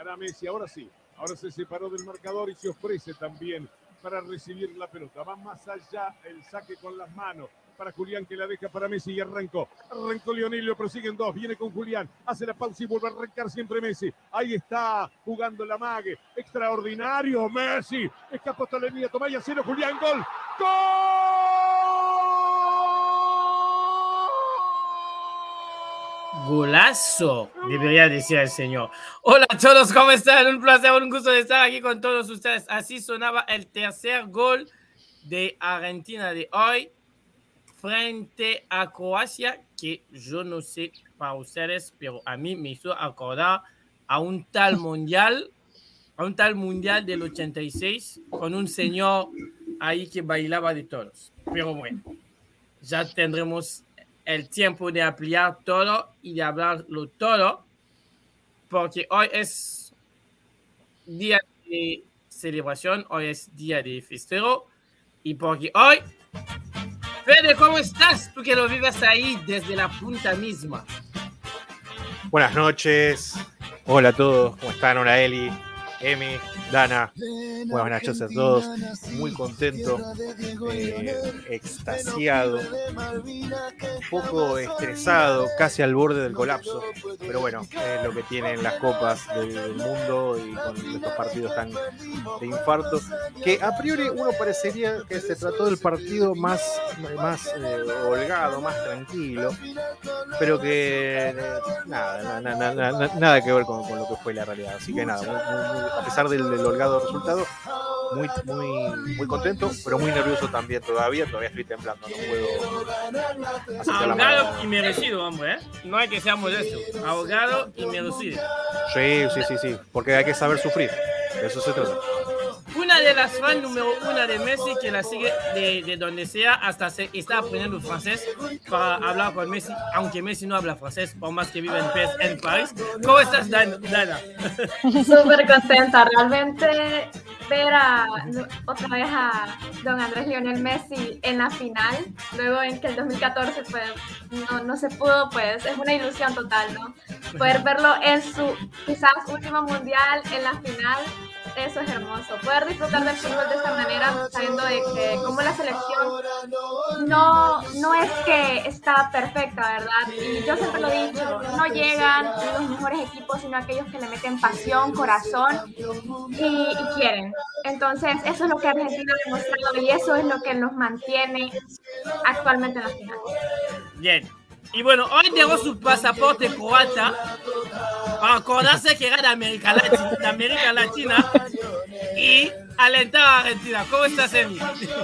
Dominará Messi. Ahora sí. Ahora se separó del marcador y se ofrece también para recibir la pelota. Va más allá el saque con las manos para Julián que la deja para Messi y arrancó. Arrancó Lionel, lo prosiguen dos, viene con Julián, hace la pausa y vuelve a arrancar siempre Messi. Ahí está jugando la mague. Extraordinario Messi. Escapó hasta la línea, cero Julián, gol. ¡Gol! Golazo, debería decir el señor. Hola a todos, ¿cómo están? Un placer, un gusto de estar aquí con todos ustedes. Así sonaba el tercer gol de Argentina de hoy frente a Croacia, que yo no sé para ustedes, pero a mí me hizo acordar a un tal mundial, a un tal mundial del 86, con un señor ahí que bailaba de todos. Pero bueno, ya tendremos el tiempo de ampliar todo y de hablarlo todo, porque hoy es día de celebración, hoy es día de festejo, y porque hoy Fede, ¿cómo estás? Tú que lo vives ahí desde la punta misma. Buenas noches. Hola a todos. ¿Cómo están? Hola Eli, Emi, Dana. Buenas noches a todos. Muy contento, eh, extasiado, un poco estresado, casi al borde del colapso. Pero bueno, es lo que tienen las copas del, del mundo y con estos partidos tan de infarto. Que a priori uno parecería que se trató del partido más, más eh, holgado, más tranquilo. Pero que eh, nada, na- na- na- na- nada que ver con, con lo que fue la realidad. Así que nada, muy- muy- muy- a pesar del, del holgado resultado, muy, muy, muy contento, pero muy nervioso también todavía. Todavía estoy temblando, no puedo Ahogado y merecido, hombre, ¿eh? No hay que ser modesto. Ahogado y merecido. Sí, sí, sí, sí, porque hay que saber sufrir. De eso se trata. Una de las fans número una de Messi que la sigue de, de donde sea, hasta se está aprendiendo francés para hablar con Messi, aunque Messi no habla francés, por más que vive en, Pes- en París. ¿Cómo estás, Dan- Dana? Súper contenta, realmente ver a, otra vez a don Andrés Lionel Messi en la final, luego en que el 2014 pues no, no se pudo, pues es una ilusión total, ¿no? Poder verlo en su quizás último mundial en la final, eso es hermoso. Poder disfrutar del fútbol de esta manera, sabiendo de que como la selección no, no es que está perfecta, ¿verdad? Y yo siempre lo he dicho, no llegan los mejores equipos, sino aquellos que le meten pasión, corazón y, y quieren. Entonces, eso es lo que Argentina ha demostrado y eso es lo que nos mantiene actualmente en la final. Bien. Y bueno, hoy dejó su pasaporte croata para acordarse que era de América Latina, de América Latina y alentar a Argentina. ¿Cómo estás, Emi?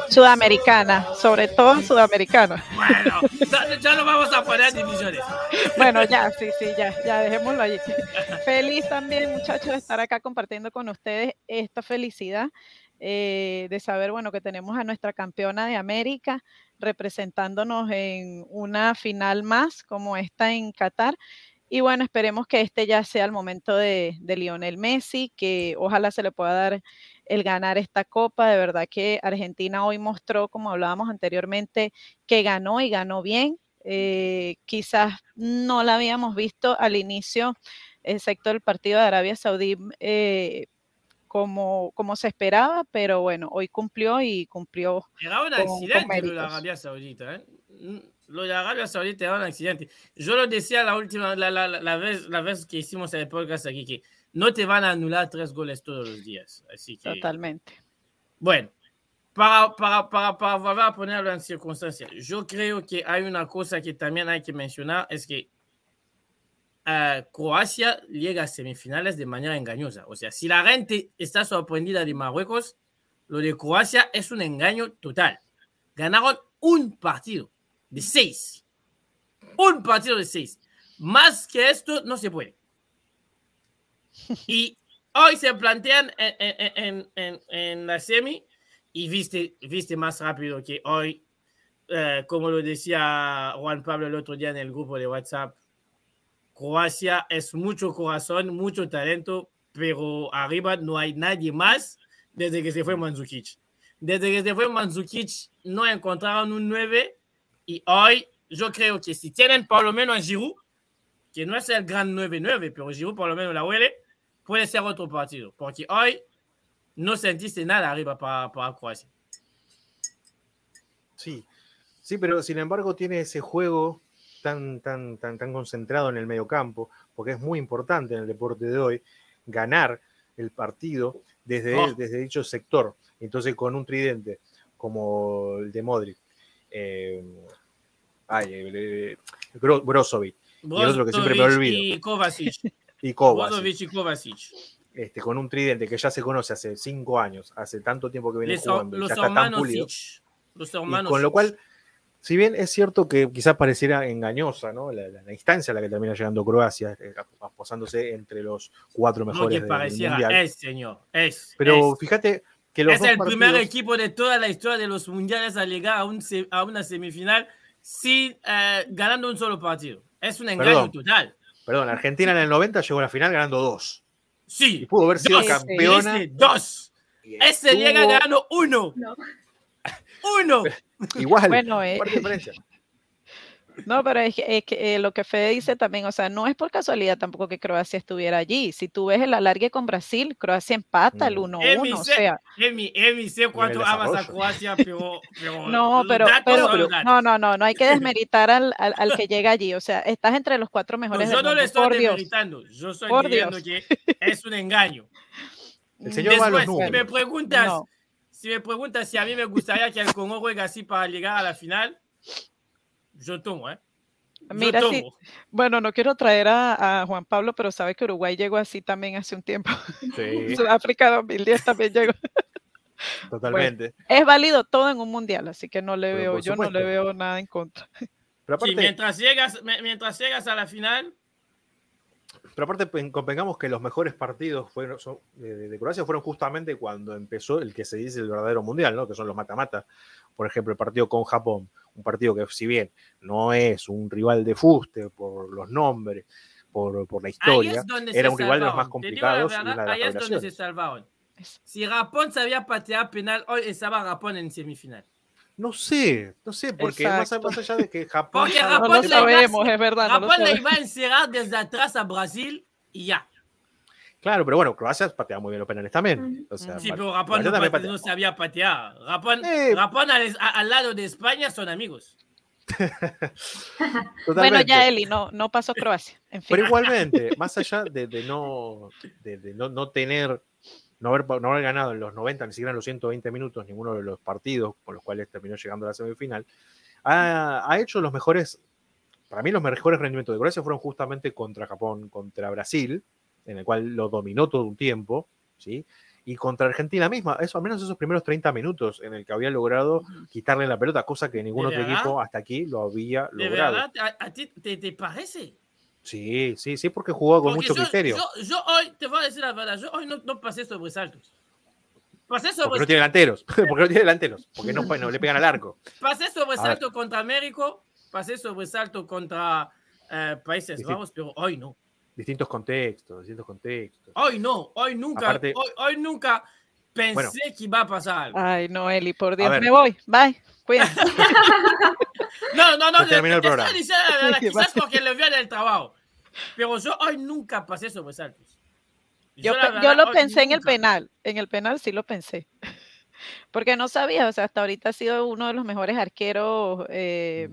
Sudamericana, sobre todo sudamericana. Bueno, ya, ya no vamos a poner divisiones. Bueno, ya, sí, sí, ya, ya dejémoslo allí. Feliz también, muchachos, de estar acá compartiendo con ustedes esta felicidad eh, de saber, bueno, que tenemos a nuestra campeona de América representándonos en una final más como esta en Qatar. Y bueno, esperemos que este ya sea el momento de, Lionel Messi, que ojalá se le pueda dar el ganar esta copa. De verdad que Argentina hoy mostró, como hablábamos anteriormente, que ganó y ganó bien. Eh, quizás no la habíamos visto al inicio, excepto el partido de Arabia Saudí, eh, como, como se esperaba, pero bueno, hoy cumplió y cumplió. Era un con- con accidente lo de. Arabia Saudita. ¿eh? Lo de Arabia Saudita era un accidente. Yo lo decía la última, la, la, la- vez, la vez que hicimos el podcast aquí, que no te van a anular tres goles todos los días. Así que, Totalmente. bueno, para, para, para, para volver a ponerlo en circunstancias, yo creo que hay una cosa que también hay que mencionar, es que eh, Croacia llega a semifinales de manera engañosa. O sea, si la gente está sorprendida de Marruecos, lo de Croacia es un engaño total. Ganaron un partido de seis. Un partido de seis. Más que esto no se puede. Y hoy se plantean en- en- en- en la semi y viste, viste más rápido que hoy, eh, como lo decía Juan Pablo el otro día en el grupo de WhatsApp, Croacia es mucho corazón, mucho talento, pero arriba no hay nadie más desde que se fue Mandzukic. Desde que se fue Mandzukic no encontraron un 9 y hoy yo creo que si tienen por lo menos a Giroud, que no es el gran 9-9, pero Giroud por lo menos la huele, puede ser otro partido, porque hoy no sentiste nada arriba para, para Croacia. Sí, sí, pero sin embargo tiene ese juego tan, tan, tan, tan concentrado en el mediocampo, porque es muy importante en el deporte de hoy ganar el partido desde, Oh. desde dicho sector. Entonces, con un tridente como el de Modric, eh, ay, eh, Bro- Brozovic el otro que siempre me olvido. Y Kovacic. y Kovacic, y este, con un tridente que ya se conoce hace cinco años, hace tanto tiempo que viene Les- jugando, y los ya está tan hermanos pulido. Y con lo cual, si bien es cierto que quizás pareciera engañosa ¿no? la, la- la instancia a la que termina llegando Croacia, eh, aposándose entre los cuatro No mejores que del pareciera, mundial. es, señor, es. Pero es. fíjate que los Es dos el primer equipo de toda la historia de los mundiales a llegar a, un a una semifinal sin eh, ganando un solo partido. Es un engaño Perdón. total. Perdón, Argentina en el 90 llegó a la final ganando dos. Y Sí, pudo haber sido dos. campeona. Ese, dos. y Ese estuvo llega ganando uno. No. Uno. Igual, Bueno, eh, diferencia. No, pero es que, es que, eh, lo que Fede dice también, o sea, no es por casualidad tampoco que Croacia estuviera allí. Si tú ves el alargue con Brasil, Croacia empata el Mm. 1-1, Emi, o sea, Emi, Emi, sé cuánto amas a. Croacia, pero, pero no, pero, pero- no, no, no, no hay que desmeritar al, al, al que llega allí, o sea, estás entre los cuatro No, mejores yo del no mundo, le estoy por Dios. demeritando, yo estoy Por diciendo Dios. que es un engaño. El señor va a los Después, si me preguntas, No. Si me preguntas si a mí me gustaría que el Congo juegue así para llegar a la final, yo tomo, ¿eh? Yo Mira, sí, tomo. bueno, no quiero traer a, a Juan Pablo, pero sabe que Uruguay llegó así también hace un tiempo. Sí, Sudáfrica 2010 también llegó. totalmente. Es válido todo en un mundial, así que no le Pero veo, yo no le veo nada en contra. Pero Sí, aparte, mientras llegas, mientras llegas a la final, pero aparte convengamos que los mejores partidos fueron, son- de, de Croacia fueron justamente cuando empezó el que se dice el verdadero mundial, ¿no? que son los mata-mata. Por ejemplo, el partido con Japón, un partido que si bien no es un rival de fuste por los nombres, por, por la historia, era un rival de los más salvaron. Te digo la complicados y verdad, una de las ahí es donde se salvaron. Si Japón sabía patear penal, hoy estaba Japón en semifinal. No sé, no sé, porque más, allá de que Japón... Porque No Japón le sabemos, iba- es verdad. no Japón le iba a encerrar desde atrás a Brasil y ya. Claro, pero bueno, Croacia patea muy bien los penales también. O sea, Sí, pero Japón no, patea. no sabía patear. Japón, Eh. Japón al, lado de España son amigos. Bueno, ya Eli, no, no pasó Croacia. En fin. Pero igualmente, más allá de, de no, de, de no, no tener, no haber, no haber ganado en los 90, ni siquiera en los 120 minutos, ninguno de los partidos con los cuales terminó llegando a la semifinal, ha, ha hecho los mejores, para mí los mejores rendimientos de Croacia fueron justamente contra Japón, contra Brasil, en el cual lo dominó todo un tiempo, ¿sí? Y contra Argentina misma, eso, al menos esos primeros 30 minutos en el que había logrado quitarle la pelota, cosa que ningún ¿De otro verdad? equipo hasta aquí lo había ¿De logrado. verdad? ¿A, a ti te, te parece? Sí, sí, sí, porque jugó con Porque mucho yo, criterio. Yo, yo hoy, te voy a decir la verdad, yo hoy no, no pasé sobresaltos. Pasé, Porque sobre, no tiene delanteros. Porque no tiene delanteros. Porque no, no le pegan al arco. pasé sobresalto contra México, pasé sobresalto contra eh, Países. Bajos, pero hoy no. Distintos contextos, distintos contextos. Hoy no, hoy nunca, Aparte- hoy, hoy nunca pensé Bueno. que iba a pasar algo. Ay, no, Eli, por Dios, ver. me voy. Bye. Cuídate. No, no, no, terminó el te programa. estoy diciendo Sí, quizás porque le viene el trabajo. Pero yo hoy nunca pasé sobresaltos. Yo, verdad, yo lo pensé en el penal. En el penal sí lo pensé. Porque no sabía, o sea, hasta ahorita ha sido uno de los mejores arqueros. eh.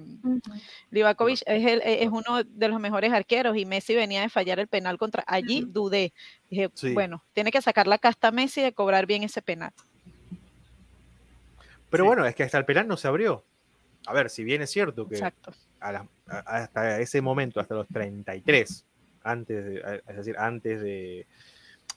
Livakovic es, el- es uno de los mejores arqueros y Messi venía de fallar el penal contra. Allí dudé. Dije, Sí. bueno, tiene que sacar la casta a Messi de cobrar bien ese penal. Pero Sí. bueno, es que hasta el penal no se abrió. A ver, si bien es cierto que Exacto. Hasta ese momento, hasta los 33, antes de, es decir, antes de,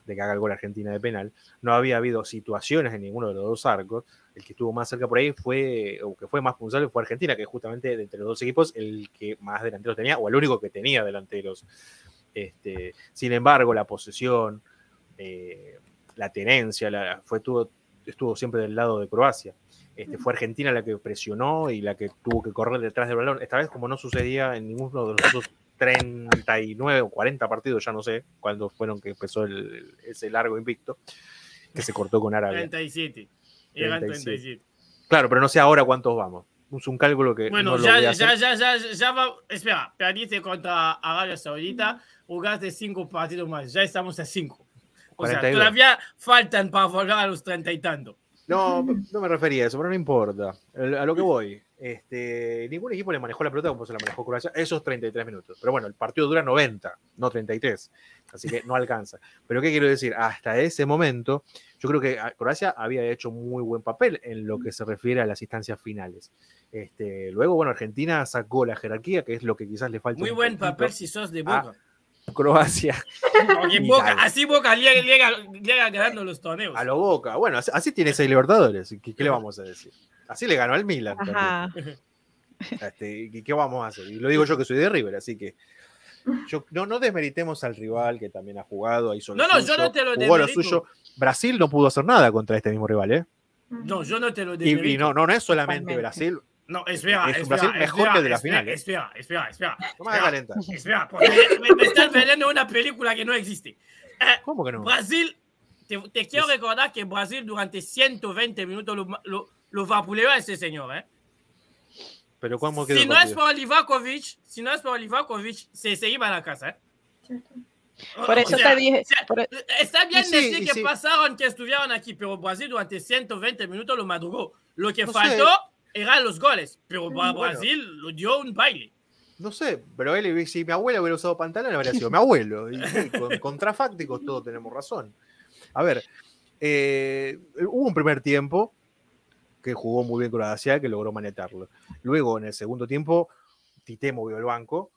que haga el gol Argentina de penal, no había habido situaciones en ninguno de los dos arcos. El que estuvo más cerca por ahí fue, o que fue más punzable fue Argentina, que justamente entre los dos equipos, el que más delanteros tenía, o el único que tenía delanteros. Este, sin embargo, la posesión, eh, la tenencia, la, fue todo, estuvo siempre del lado de Croacia. Este, fue Argentina la que presionó y la que tuvo que correr detrás del balón. Esta vez, como no sucedía en ninguno de los otros 39 o 40 partidos, ya no sé cuándo fueron que empezó el- ese largo invicto, que se cortó con Arabia. 37. Eran 37. 37. Claro, pero no sé ahora cuántos vamos. Es un cálculo que Bueno, no lo ya, voy a ya, hacer. ya, ya, ya va. Espera, perdiste contra Arabia Saudita, jugaste cinco partidos más. Ya estamos a cinco. O sea, 42. todavía faltan para volver a los treinta y tanto. No, no me refería a eso, pero no importa. A lo que voy. Este, ningún equipo le manejó la pelota como se la manejó Croacia esos 33 minutos. Pero bueno, el partido dura 90, no 33. Así que no alcanza. Pero ¿qué quiero decir? Hasta ese momento, yo creo que ah, Croacia había hecho muy buen papel en lo que se refiere a las instancias finales. Este, luego, bueno, Argentina sacó la jerarquía, que es lo que quizás le falta. Muy buen poquito. papel si sos de Ah, Boca. Croacia y Boca- así Boca llega, llega- llega ganando los torneos. a lo Boca. Bueno, así, así tiene seis Libertadores. ¿Qué, qué le vamos a decir? Así le ganó al Milan. también. Ajá. Este, ¿y ¿Qué vamos a hacer? Y lo digo yo que soy de River, así que yo, no, no desmeritemos al rival que también ha jugado, hizo lo No, no, yo no te lo jugó lo demerito. suyo. Brasil no pudo hacer nada contra este mismo rival, ¿eh? No, yo no te lo Y, demerito. y no, no, no es solamente Totalmente. Brasil. No, espera, Es espera, Brasil mejor espera, que el de la espera, final, ¿eh? Espera, espera, espera. Me. Espera, porque me, me estás vendiendo una película que no existe. Eh, ¿Cómo que no? Brasil, te, te quiero Es- recordar que Brasil durante 120 minutos lo, lo, lo vapuleó a ese señor. ¿eh? Pero ¿cómo quedó Si no es por Livakovic, si no es por Livakovic, se, se iba a la casa. ¿eh? Por O eso sea, te dije, o por- e Está bien sí, decir que sí. pasaron, que estuvieron aquí, pero Brasil durante 120 minutos lo madrugó. Lo que No faltó sé. Eran los goles, pero para Bueno. Brasil lo dio un baile. No sé, pero él, si mi abuela hubiera usado pantalón, habría sido mi abuelo. Y, sí, con, contrafácticos todos tenemos razón. A ver, eh, hubo un primer tiempo que jugó muy bien Croacia, que logró manetarlo. Luego, en el segundo tiempo, Tite movió el banco.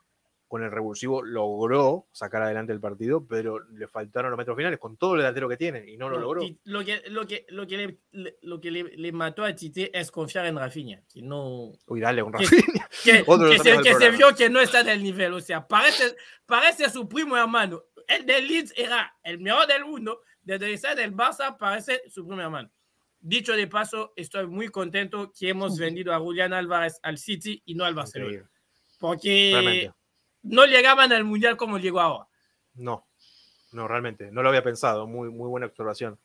Con el revulsivo logró sacar adelante el partido, pero le faltaron los metros finales con todo el delantero que tiene y no lo logró. Lo que, lo que, lo que, le, lo que le, le mató a Tite es confiar en Rafinha, que no. Uy, dale, un Rafinha. Que, que se, que se vio que no está del nivel. O sea, parece, parece su primo hermano. El del Leeds era el mejor del mundo. Desde ese del Barça parece su primo hermano. Dicho de paso, estoy muy contento que hemos vendido a Julián Álvarez al City y no al Barcelona. Increíble. Porque Realmente. No llegaban al Mundial como llegó ahora. No, no, realmente, no lo había pensado. Muy, muy buena observación.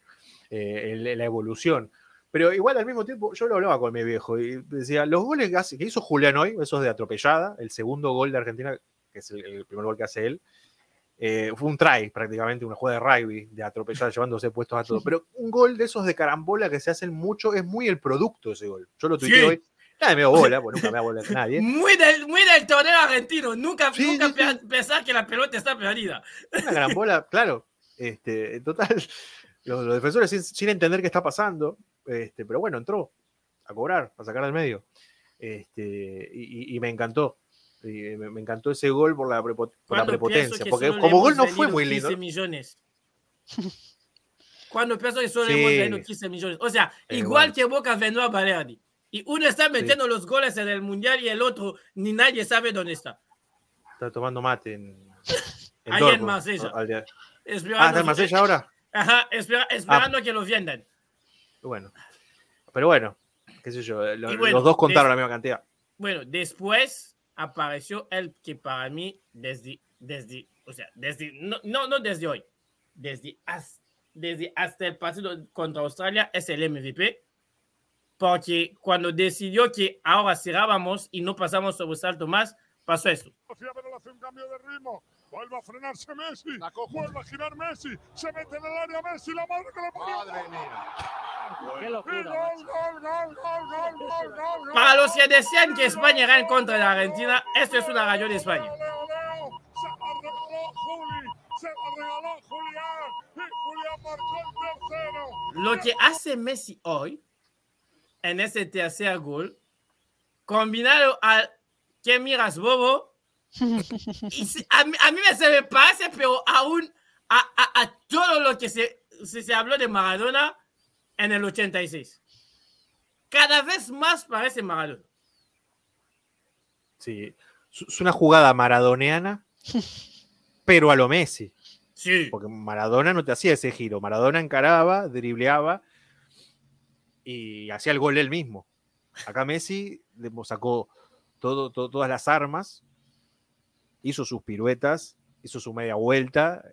Eh, el- la evolución. Pero igual al mismo tiempo, yo lo hablaba con mi viejo y decía, los goles que, hace- que hizo Julián hoy, esos de atropellada, el segundo gol de Argentina, que es el, el primer gol que hace él, eh, fue un try prácticamente, una jugada de rugby, de atropellada, llevándose puestos a todos. Pero un gol de esos de carambola que se hacen mucho, es muy el producto de ese gol. Yo lo tuiteé Sí. hoy. Nadie me dio bola, porque nunca me da bola a nadie. Muy del, muy del torneo argentino. Nunca, Sí, nunca sí, sí. pensar que la pelota está perdida. Una gran bola, claro. Este, en total, los, los defensores sin, sin entender qué está pasando, este, pero bueno, entró a cobrar, a sacar del medio. Este, y, y- me encantó. Y me, me encantó ese gol por la, por la prepotencia, que porque como gol no fue muy 15 lindo. millones. Cuando pienso que solo hemos vendido 15 millones. O sea, igual bueno. que Boca vendió a Balerdi. Y uno está metiendo los goles en el Mundial y el otro ni nadie sabe dónde está. Está tomando mate en, en Ahí en Marsella. al Esperando, Ah, está en Marsella ahora. Ajá, espera- Ah. esperando que lo vendan. Bueno. Pero bueno, qué sé yo, lo- Y bueno, los dos contaron la misma cantidad. Bueno, después apareció el que para mí desde, desde, o sea, desde, no, no, no desde hoy, desde, has- desde hasta el partido contra Australia es el MVP, porque cuando decidió que ahora cerrábamos y no pasamos sobresalto más, pasó eso. Pero le hace un cambio de ritmo. Vuelve a frenarse Messi. Vuelve a girar Messi. Se mete en el área Messi. La madre que le parió. Madre mía. Qué locura. gol, gol, gol, gol, gol, gol, gol, gol. Para los que decían que España era en contra de Argentina, esto es una rayo de España. Se la regaló Juli. Se la regaló Julián. Y Julián marcó el tercero. Lo que hace Messi hoy, en ese tercer gol, combinado al que miras bobo, y se- a, mí, a mí me se me parece, pero aún a, a- a todo lo que se, se, se habló de Maradona en el 86. Cada vez más parece Maradona. Sí. Es una jugada maradoneana, pero a lo Messi. Sí. Porque Maradona no te hacía ese giro. Maradona encaraba, dribleaba y hacía el gol él mismo. Acá Messi le sacó todo, todo- todas las armas, hizo sus piruetas, hizo su media vuelta,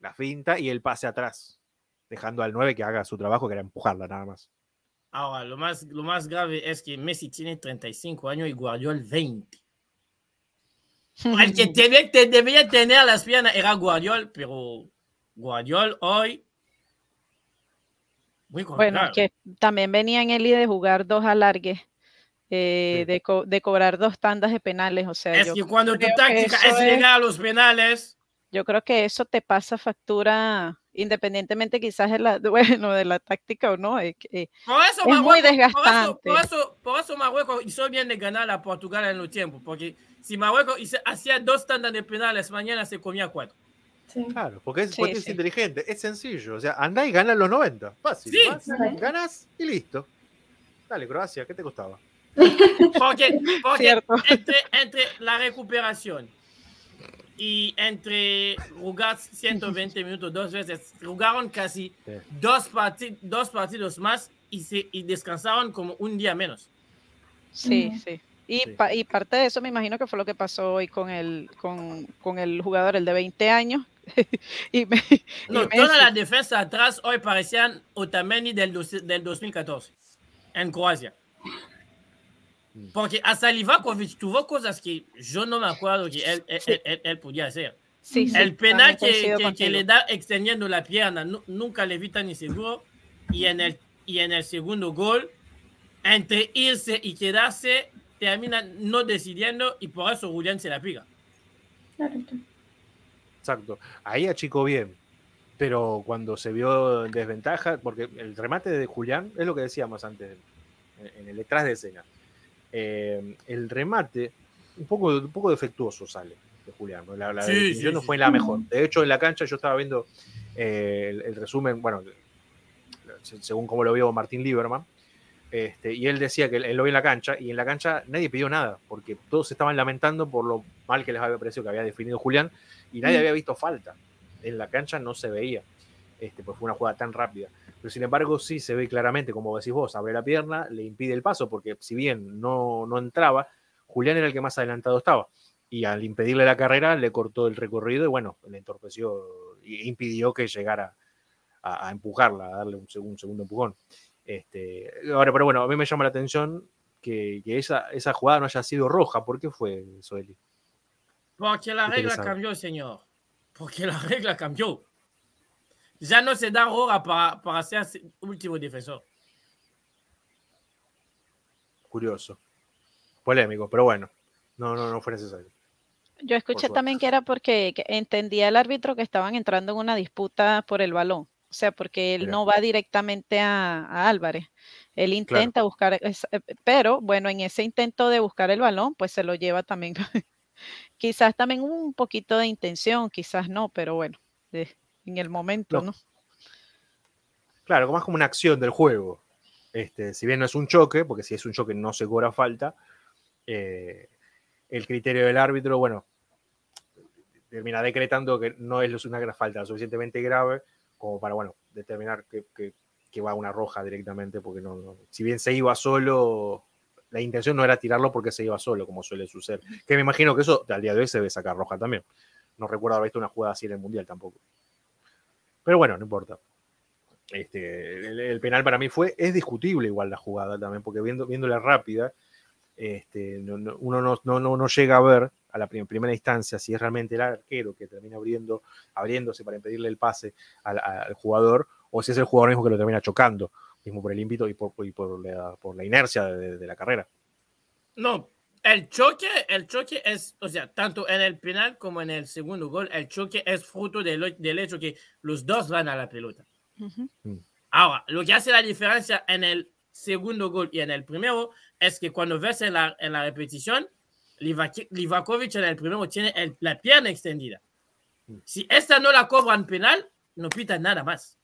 la finta y el pase atrás, dejando al 9 que haga su trabajo, que era empujarla nada más. Ahora, lo más, lo más grave es que Messi tiene 35 años y Guardiola 20. El que te- te debería tener las piernas era Guardiola, pero Guardiola hoy Muy Bueno, que también venía en Eli de jugar dos alargues, eh, Sí. de, co- de cobrar dos tandas de penales. O sea, es yo, que cuando tu táctica es es- llegar a los penales, yo creo que eso te pasa factura, independientemente quizás de la, bueno, de la táctica o no. eso Es muy Marruecos, por eso, desgastante. por, eso, por eso Marruecos hizo bien de ganar a Portugal en los tiempos, porque si Marruecos hacía dos tandas de penales, mañana se comía cuatro. Sí. Claro, porque es, Sí, porque es sí. inteligente, es sencillo. O sea, andá y gana los 90. Fácil. Sí. vas, Ujú. ganás y listo. Dale, Croacia, ¿qué te costaba? Porque, porque Cierto. entre, entre la recuperación y entre jugar 120 minutos dos veces, jugaron casi Sí. dos, parti- dos partidos más y, se, y descansaron como un día menos. sí, sí. Y, Sí. pa- y parte de eso me imagino que fue lo que pasó hoy con el, con, con el jugador, el de 20 años. Y me- No, y toda Messi. la defensa atrás hoy parecían Otamendi del, del 2014 en Croacia. Porque hasta Livakovic tuvo cosas que yo no me acuerdo que él, él- él- él- él podía hacer. sí, sí, el penal que, que- que le da extendiendo la pierna nu- nunca le evita ni seguro. Y en, el, y en el segundo gol, entre irse y quedarse, termina no decidiendo y por eso Julián se la pica. Claro. Exacto. Ahí achicó bien. Pero cuando se vio en desventaja, porque el remate de Julián es lo que decíamos antes, en- el detrás de escena. Eh, el remate, un poco, un poco defectuoso sale de Julián. ¿no? La, la Sí, sí, no sí. fue la mejor. De hecho, en la cancha yo estaba viendo eh, el, el resumen, bueno, se- según como lo vio Martín Lieberman, este, y él decía que él, él lo vio en la cancha, y en la cancha nadie pidió nada, porque todos se estaban lamentando por lo mal que les había parecido que había definido Julián, y nadie Mm. había visto falta. En la cancha no se veía, este, pues fue una jugada tan rápida. Pero sin embargo, sí se ve claramente, como decís vos, abre la pierna, le impide el paso, porque si bien no, no entraba, Julián era el que más adelantado estaba. Y al impedirle la carrera, le cortó el recorrido y bueno, le entorpeció e impidió que llegara a, a empujarla, a darle un, segundo, un segundo empujón. Este, ahora, pero bueno, a mí me llama la atención que, que esa, esa jugada no haya sido roja. ¿Por qué fue, Soeli? Porque la ¿Qué regla cambió, señor. Porque la regla cambió. Ya no se da roja para, para ser último defensor. Curioso. Polémico, pero bueno, no, no, no fue necesario. Yo escuché también que era porque que entendía el árbitro que estaban entrando en una disputa por el balón. O sea, porque él Mira. no va directamente a, a Álvarez. Él intenta buscar, eh, pero bueno, en ese intento de buscar el balón, pues se lo lleva también. quizás también un poquito de intención, quizás no, pero bueno, de- en el momento, No. ¿no? Claro, más como una acción del juego. Este, si bien no es un choque, porque si es un choque no se cobra falta, eh, el criterio del árbitro, bueno, termina decretando que no es una falta lo suficientemente grave como para, bueno, determinar que, que- que va una roja directamente, porque no, no- si bien se iba solo, la intención no era tirarlo porque se iba solo, como suele suceder. Que me imagino que eso al día de hoy se debe sacar roja también. No recuerdo haber visto una jugada así en el Mundial tampoco. Pero bueno, no importa. Este, el, penal para mí fue, es discutible igual la jugada también, porque viendo, viéndola rápida, este, no- no- uno no, no, no, llega a ver a la prim- primera instancia si es realmente el arquero que termina abriendo, abriéndose para impedirle el pase al jugador, o si es el jugador mismo que lo termina chocando, mismo por el ímpetu y por, y por, la, por la inercia de, de la carrera. No, el choque, el choque es, o sea, tanto en el penal como en el segundo gol, el choque es fruto del, del hecho que los dos van a la pelota. Ujú. Ahora, lo que hace la diferencia en el segundo gol y en el primero es que cuando ves en la, en la repetición, Livak- Livakovic en el primero tiene el- la pierna extendida. Si esta no la cobran penal, no pitan nada más.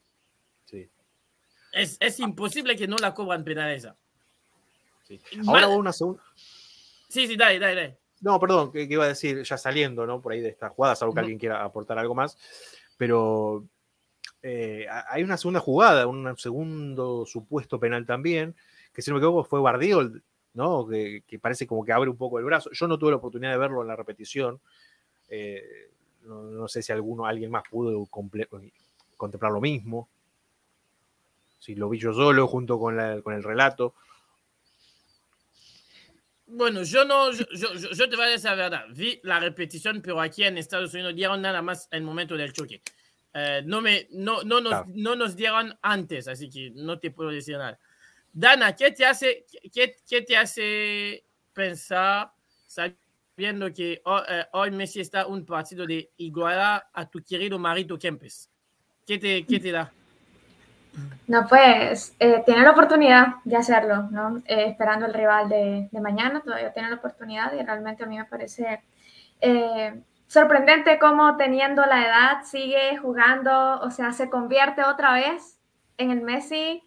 Es, es imposible que no la cobran penal esa. sí. Ahora Mal- una segunda. Sí, sí, dale, dale, dale. No, perdón, que, que iba a decir ya saliendo, ¿no? Por ahí de esta jugada, salvo que alguien quiera aportar algo más. Pero eh, ha- hay una segunda jugada, un segundo supuesto penal también, que si no me equivoco fue Bardiol, ¿no? Que, que parece como que abre un poco el brazo. Yo no tuve la oportunidad de verlo en la repetición. eh, no, no sé si alguno, alguien más pudo contemplar lo mismo. Si lo vi yo solo junto con, la- con el relato. Bueno, yo no, yo, yo- te voy a decir la verdad. Vi la repetición, pero aquí en Estados Unidos dieron nada más el momento del choque. Eh, no, me, no, no, nos, Claro. no nos dieron antes, así que no te puedo decir nada. Dana, ¿qué te hace, qué, qué te hace pensar, sabiendo que ho- eh, hoy Messi está un partido de igualar a tu querido Marito Kempes? ¿Qué te, qué te da? No, pues eh, la oportunidad de hacerlo, ¿no? Eh, esperando el rival de, de mañana, todavía tiene la oportunidad y realmente a mí me parece eh, sorprendente cómo teniendo la edad sigue jugando, o sea, se convierte otra vez en el Messi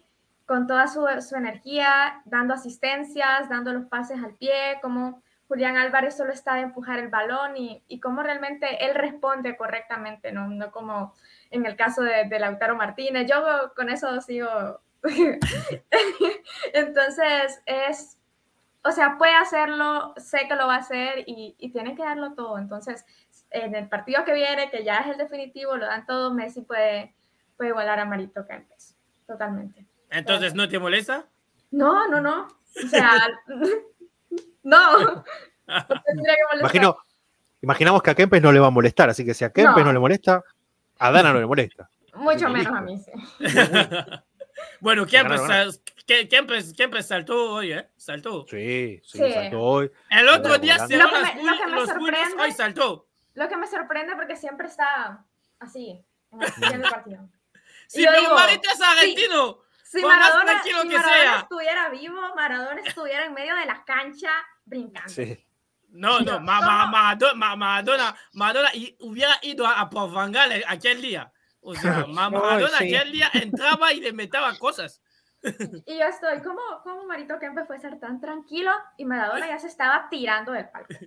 con toda su, su energía, dando asistencias, dando los pases al pie, como Julián Álvarez solo está de empujar el balón y, y cómo realmente él responde correctamente, no, no como en el caso de, de Lautaro Martínez. Yo con eso sigo. Entonces, es, o sea, puede hacerlo, sé que lo va a hacer y, y tiene que darlo todo. Entonces, en el partido que viene, que ya es el definitivo, lo dan todo, Messi puede, puede igualar a Marito Kempes, totalmente. Entonces, ¿no te molesta? No, no, no. O sea, no. No que. Imagino, imaginamos que a Kempes no le va a molestar, así que si a Kempes no, No. le molesta, a Dana no le molesta. Mucho menos a mí, sí. bueno, Ganaron, sal- Ke- Kempes- Kempes saltó hoy, ¿eh? Saltó. Sí, sí, Sí. saltó hoy. El otro día cerró Lo que me- lo que me los sorprende- hoy saltó. Lo que me sorprende porque siempre está así, en el, partido. Sí, yo pero digo, es argentino. Si Por más Maradona, tranquilo si Maradona estuviera vivo, Maradona estuviera en medio de la cancha brincando. Sí. No, no, Ma-. Ma- Maradona, Ma- Maradona, Maradona y hubiera ido a, a por Van Gaal aquel día. O sea, Maradona sí. aquel día entraba y le metaba cosas. Y yo estoy, ¿cómo, cómo Marito Kempes puede ser tan tranquilo? Y Maradona ya se estaba tirando del palco.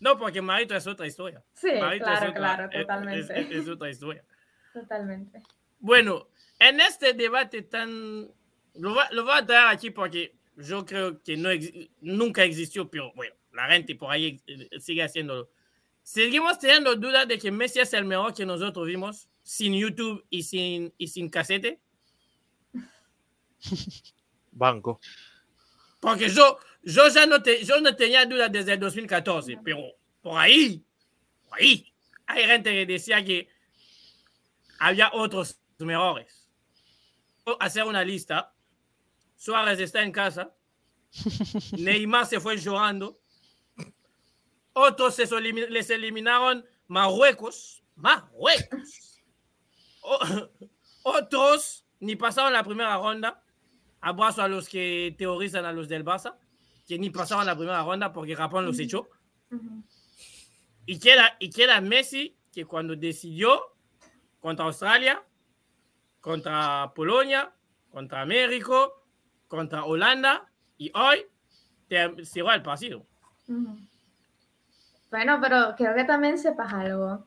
No, porque Marito es otra historia. Sí, Marito es claro, otra- claro, es- es- totalmente. es- es otra historia. Totalmente. Bueno, en este debate tan... Lo va, lo va a traer aquí porque yo creo que no ex- nunca existió, pero bueno, la gente por ahí eh, sigue haciéndolo. Seguimos teniendo dudas de que Messi es el mejor que nosotros vimos sin YouTube y sin, y sin casete. Banco. Porque yo, yo ya no, te, yo no tenía dudas desde el 2014, pero por ahí, por ahí, hay gente que decía que había otros mejores. Hacer una lista. Suárez está en casa. Neymar se fue llorando. Otros se solimi- les eliminaron Marruecos. Marruecos. O- otros ni pasaron la primera ronda. Abrazo a los que teorizan a los del Barça, que ni pasaron la primera ronda porque Japón los echó. Y queda, y queda Messi, que cuando decidió contra Australia, contra Polonia, contra México, contra Holanda, y hoy cerró el partido. Bueno, pero creo que también sepas algo.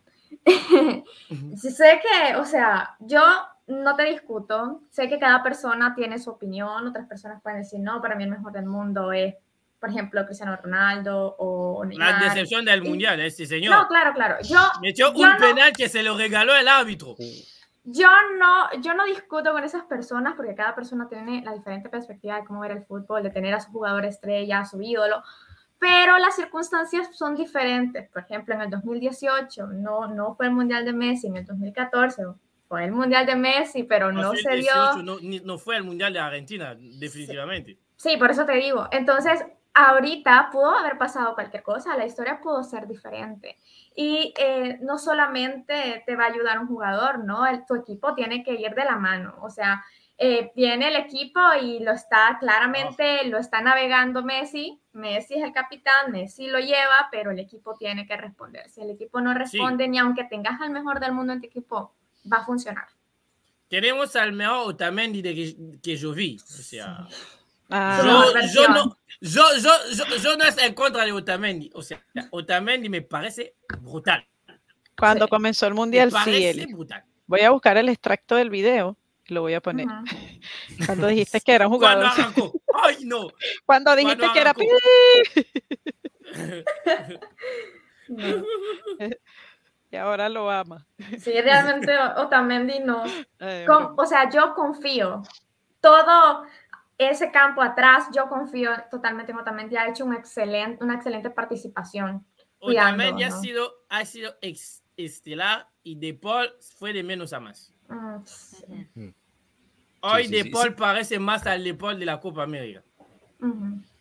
Sí, sé que, o sea, yo no te discuto, sé que cada persona tiene su opinión, otras personas pueden decir, no, para mí el mejor del mundo es, por ejemplo, Cristiano Ronaldo o La Neymar. decepción del Y- Mundial, este señor. No, claro, claro. Yo, Metió yo un no- penal que se lo regaló el árbitro. yo no, yo no discuto con esas personas porque cada persona tiene la diferente perspectiva de cómo ver el fútbol, de tener a su jugador estrella, a su ídolo, pero las circunstancias son diferentes. Por ejemplo, en el 2018 no, no fue el Mundial de Messi, en el 2014 fue el Mundial de Messi, pero no se 2018 dio. No, no fue el Mundial de Argentina, definitivamente. Sí, por eso te digo. Entonces, ahorita pudo haber pasado cualquier cosa, la historia pudo ser diferente. Y eh, no solamente te va a ayudar un jugador, ¿no? El- tu equipo tiene que ir de la mano. O sea, eh, viene el equipo y lo está claramente, lo está navegando Messi. Messi es el capitán, Messi lo lleva, pero el equipo tiene que responder. Si el equipo no responde, ni aunque tengas al mejor del mundo en tu equipo, va a funcionar. Tenemos al mejor Otamendi de que, que yo vi. O sea, Ah, Su yo, yo no, yo, yo, yo, yo no estoy en contra de Otamendi. O sea, Otamendi me parece brutal. cuando Sí. comenzó el Me mundial, sí, Eli. brutal. Voy a buscar el extracto del video lo voy a poner. Ujú. Cuando dijiste que era un Cuando jugador. ¡Ay, no! Cuando dijiste cuando que era. No. Y ahora lo ama. Sí, realmente O- Otamendi no, Ay, Con- o sea, yo confío. Todo ese campo atrás, yo confío totalmente en Otamendi. Ha hecho un excelente, una excelente participación. Otamendi ha ¿no? sido, ha sido ex- estelar y De Paul fue de menos a más. Mm, sí. Hoy sí, De sí, Paul sí. parece más al De Paul de la Copa América.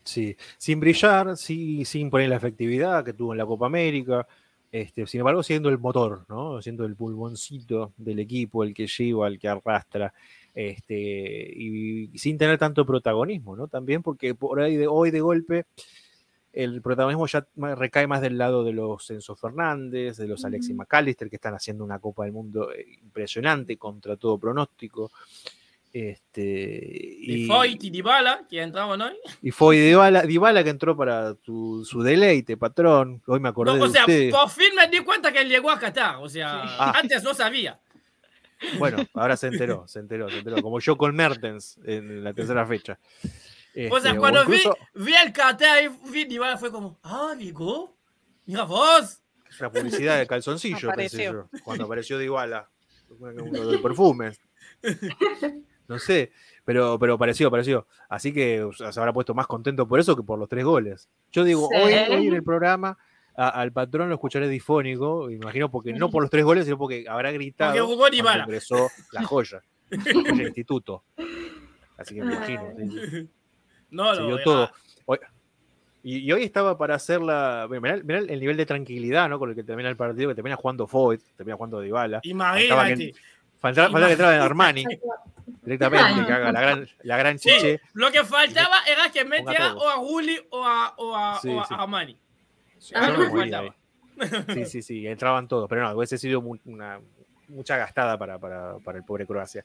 Sí, sin brillar, sí, sin poner la efectividad que tuvo en la Copa América. Este, sin embargo, siendo el motor, ¿no? Siendo el pulmoncito del equipo, el que lleva, el que arrastra, este, y, y sin tener tanto protagonismo, ¿no? También porque por ahí de hoy de golpe el protagonismo ya recae más del lado de los Enzo Fernández, de los Alexis. McAllister, que están haciendo una Copa del Mundo eh, impresionante contra todo pronóstico. Este, Y y, Foyt y Dybala, que entraban hoy. y fue Dybala, Dybala que entró para tu- su deleite, patrón. Hoy me acordé No, o de sea, usted. por fin me di cuenta que él llegó a Qatar. O sea, Ah. antes no sabía. Bueno, ahora se enteró, se enteró, se enteró. Como yo con Mertens en la tercera fecha. O sea, Este, cuando incluso- vi, vi el Qatar y vi Dybala fue como, ah, llegó. Mira vos. Es una publicidad de calzoncillo, pensé yo, cuando apareció Dybala. Uno de perfumes. No sé, pero, pero pareció, pareció. Así que o sea, se habrá puesto más contento por eso que por los tres goles. Yo digo, Sí. hoy, hoy en el programa a- al patrón lo escucharé difónico, me imagino, porque no por los tres goles, sino porque habrá gritado Porque jugó ingresó la joya, el instituto. Así que me imagino. sí. No, no. todo. Hoy- y, y hoy estaba para hacer la. Mirá, mirá el nivel de tranquilidad ¿no? con el que termina el partido, que termina jugando Foyt, termina jugando Dybala. Imagínate. Faltaba, faltaba que entrara en Armani directamente, que haga la gran, la gran Sí, chiche. lo que faltaba era que metiera o a Juli o a, o a, Sí, o a sí. Sí, Ah, que moría ahí. faltaba. Sí, sí, sí, entraban todos. Pero no, hubiese sido una, mucha gastada para, para, para el pobre Croacia.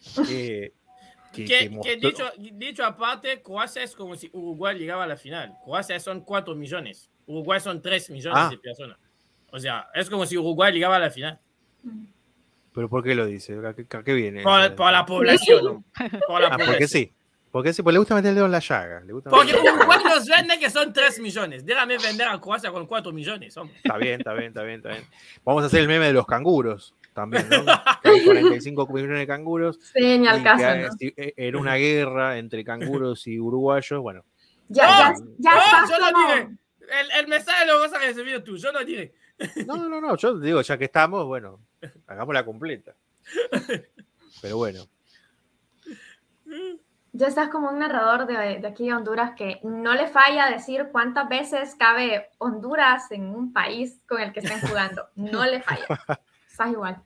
Eh, que- Que, que que dicho, dicho aparte, Croacia es como si Uruguay llegaba a la final. Croacia son 4 millones. Uruguay son 3 millones Ah. de personas. O sea, es como si Uruguay llegaba a la final. ¿Pero por qué lo dice? ¿A qué, a qué viene? Por, por la población. ¿no? Por la Ah, porque sí. Porque sí, pues le gusta meter el dedo en la llaga. Le gusta Porque Uruguay nos vende que son 3 millones. Déjame vender a Croacia con 4 millones. hombre. Está bien, está bien, está bien, está bien. Vamos a hacer el meme de los canguros también, ¿no? Que hay 45 millones de canguros. Sí, ni al y caso, que ¿no? si- eh, era una guerra entre canguros y uruguayos. Bueno, Ya, No, ya, ya no, yo lo diré. El, el mensaje lo vas a recibir tú. Yo no diré. no, no, no. Yo digo, ya que estamos, bueno, hagámosla completa. Pero bueno, Ya estás como un narrador de, de aquí de Honduras que no le falla decir cuántas veces cabe Honduras en un país con el que estén jugando. No le falla. Estás igual.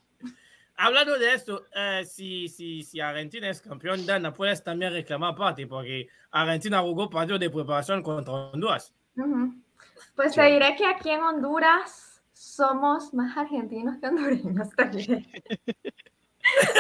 Hablando de esto, eh, si, si, si Argentina es campeón, Dana, puedes también reclamar parte, porque Argentina jugó partido de preparación contra Honduras. Ujú. Pues te Sí. diré que aquí en Honduras somos más argentinos que hondureños. diré.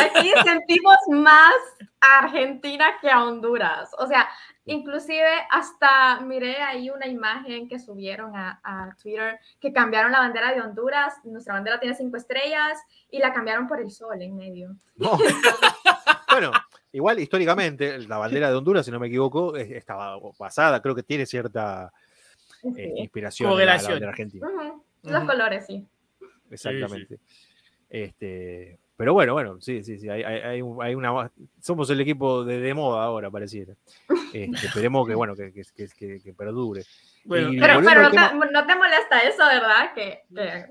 Aquí sentimos más a Argentina que a Honduras. O sea, inclusive hasta miré ahí una imagen que subieron a, a Twitter que cambiaron la bandera de Honduras. Nuestra bandera tiene cinco estrellas y la cambiaron por el sol en medio. no. bueno, igual históricamente la bandera de Honduras, si no me equivoco, es- estaba basada, creo que tiene cierta eh, inspiración en la- bandera argentina. Los colores, sí. Exactamente. Este, pero bueno, bueno, sí, sí, sí. Hay, hay- hay un- hay una, somos el equipo de, de moda ahora, pareciera. Este, esperemos que, bueno, que, que, que- que- que perdure. Bueno, Y Pero, pero no, tema- te, no te molesta eso, ¿verdad? Que, que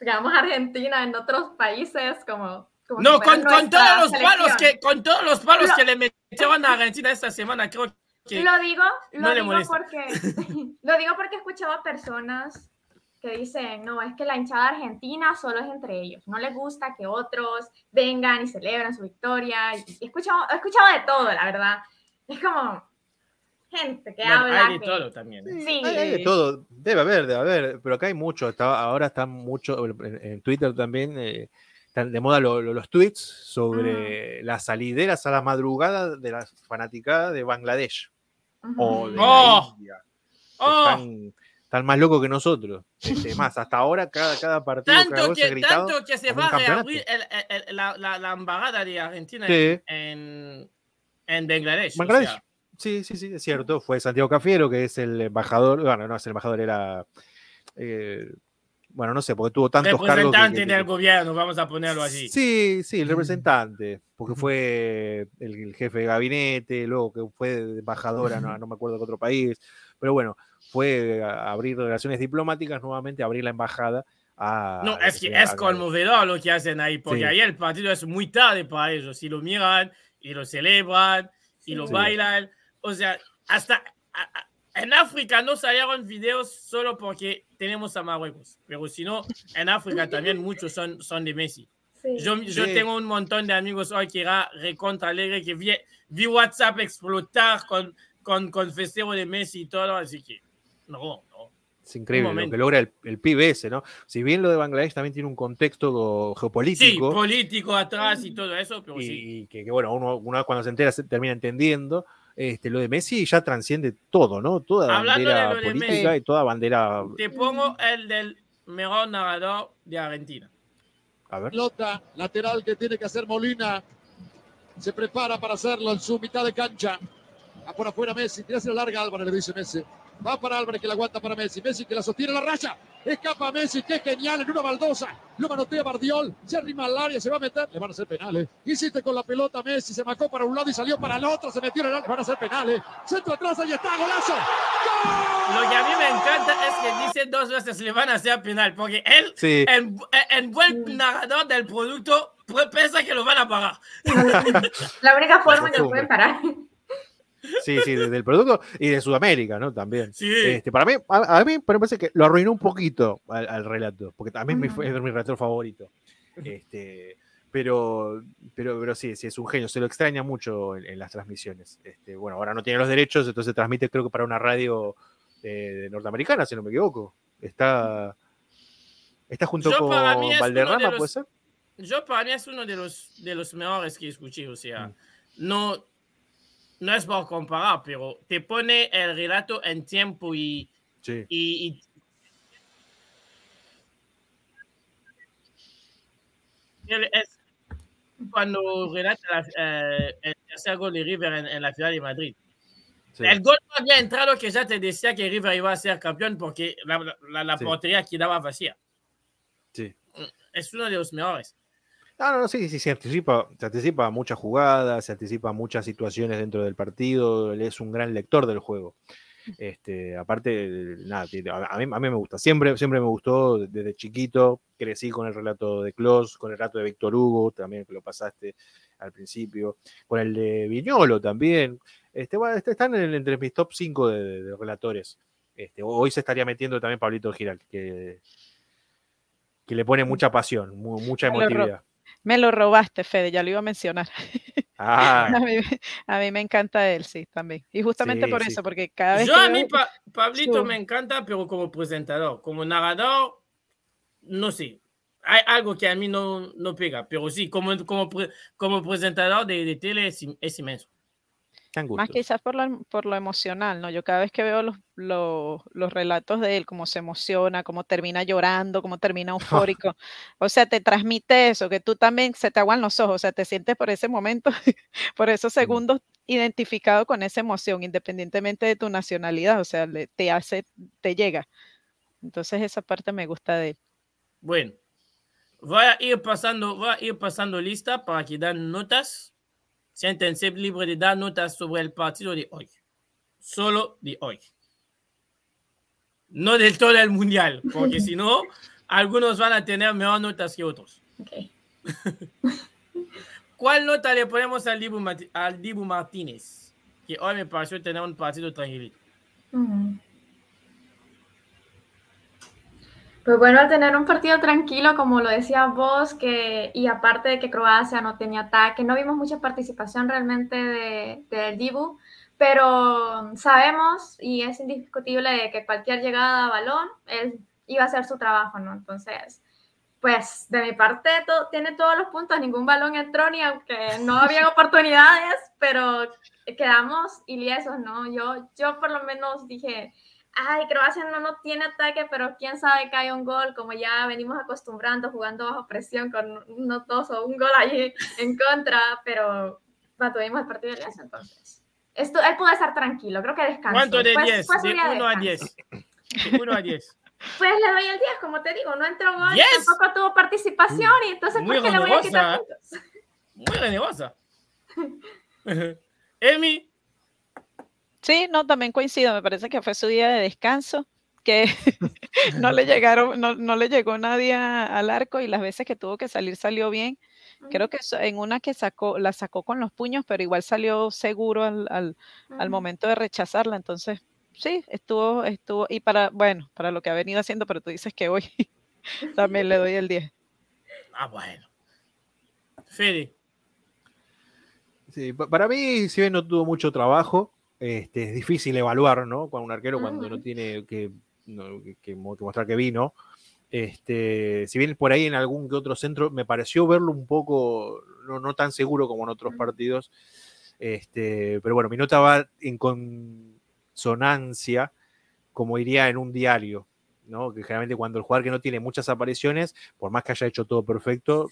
digamos Argentina en otros países como... como no, con, con todos los palos que, con todos los palos Lo- que le metieron a Argentina esta semana, creo que Lo digo, lo no le digo molesta. porque lo digo porque he escuchado a personas que dicen, no, es que la hinchada argentina solo es entre ellos, no les gusta que otros vengan y celebren su victoria. Y he escuchado, he escuchado de todo, la verdad. Es como gente que bueno, habla hay de que- todo también. ¿eh? Sí. Hay, de todo, debe haber, debe haber, pero acá hay mucho, está, ahora están mucho, en, en Twitter también, eh, están de moda lo- lo- los tweets sobre las salideras a la madrugada de las fanaticadas de Bangladesh o de Oh. la India. ¡Oh! Están, están más locos que nosotros. Este, más, hasta ahora cada, cada partido, Tanto que, gritado. tanto que se va a reabrir el- el- el- la, la, la embajada de Argentina Sí. en, en Bangladesh. o Bangladesh. sea, Sí, sí, sí, es cierto. Fue Santiago Cafiero, que es el embajador. Bueno, no es el embajador, era. eh, bueno, no sé, porque tuvo tantos cargos. representante del gobierno, vamos a ponerlo así. Sí, sí, el representante, porque fue el, el jefe de gabinete, luego que fue embajadora, no, no me acuerdo de otro país, pero bueno, fue a abrir relaciones diplomáticas, nuevamente abrir la embajada a... No, es que a- es conmovedor lo que hacen ahí, porque Sí. ahí el partido es muy tarde para ellos. Y lo miran, y lo celebran, y lo Sí. bailan. O sea, hasta a- a- en África no salieron videos solo porque tenemos a Marruecos. Pero si no, en África también muchos son, son de Messi. Sí. Yo, yo Sí. tengo un montón de amigos hoy que era recontra alegre, que vi, vi WhatsApp explotar con, con, con festejo de Messi y todo, así que no, no. Es increíble lo que logra el, el pibe ese, ¿no? Si bien lo de Bangladesh también tiene un contexto Sí, geopolítico político atrás y todo eso, pero y, sí. y que, que, bueno, uno, uno cuando se entera se termina entendiendo. Este, lo de Messi ya transciende todo, ¿no? Toda Hablando bandera de política Messi. y toda bandera. Te pongo el del mejor narrador de Argentina. A ver. pelota lateral que tiene que hacer Molina. Se prepara para hacerlo en su mitad de cancha. Va por afuera Messi. Tira hacia la larga Álvarez, le dice Messi. Va para Álvarez que la aguanta para Messi. Messi que la sostiene en la raya. Escapa Messi. Qué genial en una baldosa. Lo manotea Bardiol. Se arrima al área. Se va a meter. Le van a hacer penales. Hiciste con la pelota Messi. Se marcó para un lado y salió para el otro. Se metió en el área. Le van a hacer penales. Centro atrás. Ahí está. Golazo. Lo que a mí me encanta es que dice dos veces le van a hacer penal, porque él, Sí, en, en buen narrador del producto, pues, piensa que lo van a pagar. La única forma que lo pueden parar. Sí, sí, desde el producto y de Sudamérica, ¿no? También. Sí. Este, para mí, a, a mí me parece que lo arruinó un poquito al, al relato, porque también mi- fue- es mi relator favorito. Este, pero, pero, pero sí, sí, es un genio, se lo extraña mucho en, en las transmisiones. Este, bueno, ahora no tiene los derechos, entonces transmite creo que para una radio eh, norteamericana, si no me equivoco. Está, está junto Yo, con es Valderrama, de los- ¿puede ser? Yo para mí es uno de los, de los mejores que escuché, o sea, Mm. no, no es por comparar, pero te pone el relato en tiempo y, Sí. y, y- Él es cuando relata la- eh, el tercer gol de River en, en la final de Madrid. sí. El gol no había entrado que ya te decía que River iba a ser campeón porque la, la, la Sí. portería quedaba vacía. Sí. Es uno de los mejores. No, no, no, sí, sí, se anticipa, se anticipa muchas jugadas, se anticipa a muchas situaciones dentro del partido, él es un gran lector del juego. Este, aparte, nada, a mí, a mí me gusta, siempre, siempre me gustó desde chiquito, crecí con el relato de Klaus, con el relato de Víctor Hugo, también que lo pasaste al principio, con el de Viñolo también. Este, bueno, este- están en- entre mis top 5 de, de- de relatores. Este, hoy se estaría metiendo también Pablito Giral, que, que le pone mucha pasión, mu- mucha emotividad. Me lo robaste, Fede, ya lo iba a mencionar. Ah, A mí, a mí me encanta él, sí, también. Y justamente Sí, por sí. eso, porque cada vez Yo que a mí, Pa- Pablito, su- me encanta, pero como presentador, como narrador, no sé. Hay algo que a mí no, no pega, pero sí, como, como, pre- como presentador de, de tele es, es inmenso. Más quizás por lo, por lo emocional, ¿no? Yo cada vez que veo los, los, los relatos de él, cómo se emociona, cómo termina llorando, cómo termina eufórico, o sea, te transmite eso, que tú también se te aguan los ojos, o sea, te sientes por ese momento, por esos segundos identificado con esa emoción, independientemente de tu nacionalidad, o sea, le- te hace, te llega. Entonces esa parte me gusta de él. Bueno, voy a ir pasando, voy a ir pasando lista para que dan notas. Siéntense libre de dar notas sobre el partido de hoy. Solo de hoy. No del todo el mundial, porque si no, algunos van a tener mejor notas que otros. Ok. ¿Cuál nota le ponemos al Dibu, al Dibu Martínez? Que hoy me pareció tener un partido tranquilito. Ujú. Pues bueno, al tener un partido tranquilo, como lo decías vos, que, y aparte de que Croacia no tenía ataque, no vimos mucha participación realmente de, del Dibu, pero sabemos y es indiscutible de que cualquier llegada a balón, él iba a hacer su trabajo, ¿no? Entonces, pues de mi parte tiene todos los puntos, ningún balón entró ni aunque no había oportunidades, pero quedamos iliesos, ¿no? Yo, yo por lo menos dije, ay, Croacia no, no tiene ataque, pero quién sabe que hay un gol, como ya venimos acostumbrando, jugando bajo presión con unos dos o un gol allí en contra, pero mantuvimos el partido ilieso, entonces. Esto, él pudo estar tranquilo, creo que descansó. ¿Cuánto de Fue- 10? fue su De día 1 a descanso. 10. De 1 a 10. Pues le doy el 10, como te digo, no entró gol, ¿Diez? tampoco tuvo participación, y entonces Muy ¿por qué le voy a quitar puntos? Muy generosa. Emi, Sí, no, también coincido, me parece que fue su día de descanso, que no le llegaron, no, no le llegó nadie a- al arco y las veces que tuvo que salir salió bien. Creo que en una que sacó, la sacó con los puños, pero igual salió seguro al, al, al momento de rechazarla. Entonces, sí, estuvo, estuvo, y para, bueno, para lo que ha venido haciendo, pero tú dices que hoy también le doy el 10. Ah, bueno. Fede. Sí, pa- para mí, si bien no tuvo mucho trabajo, este, es difícil evaluar, ¿no? Con un arquero cuando no tiene que, no, que- que mo- que mostrar que vino. Este, si bien por ahí en algún que otro centro me pareció verlo un poco, no, no tan seguro como en otros partidos. Este, pero bueno, mi nota va en consonancia, como iría en un diario, ¿no? Que generalmente cuando el jugador que no tiene muchas apariciones, por más que haya hecho todo perfecto,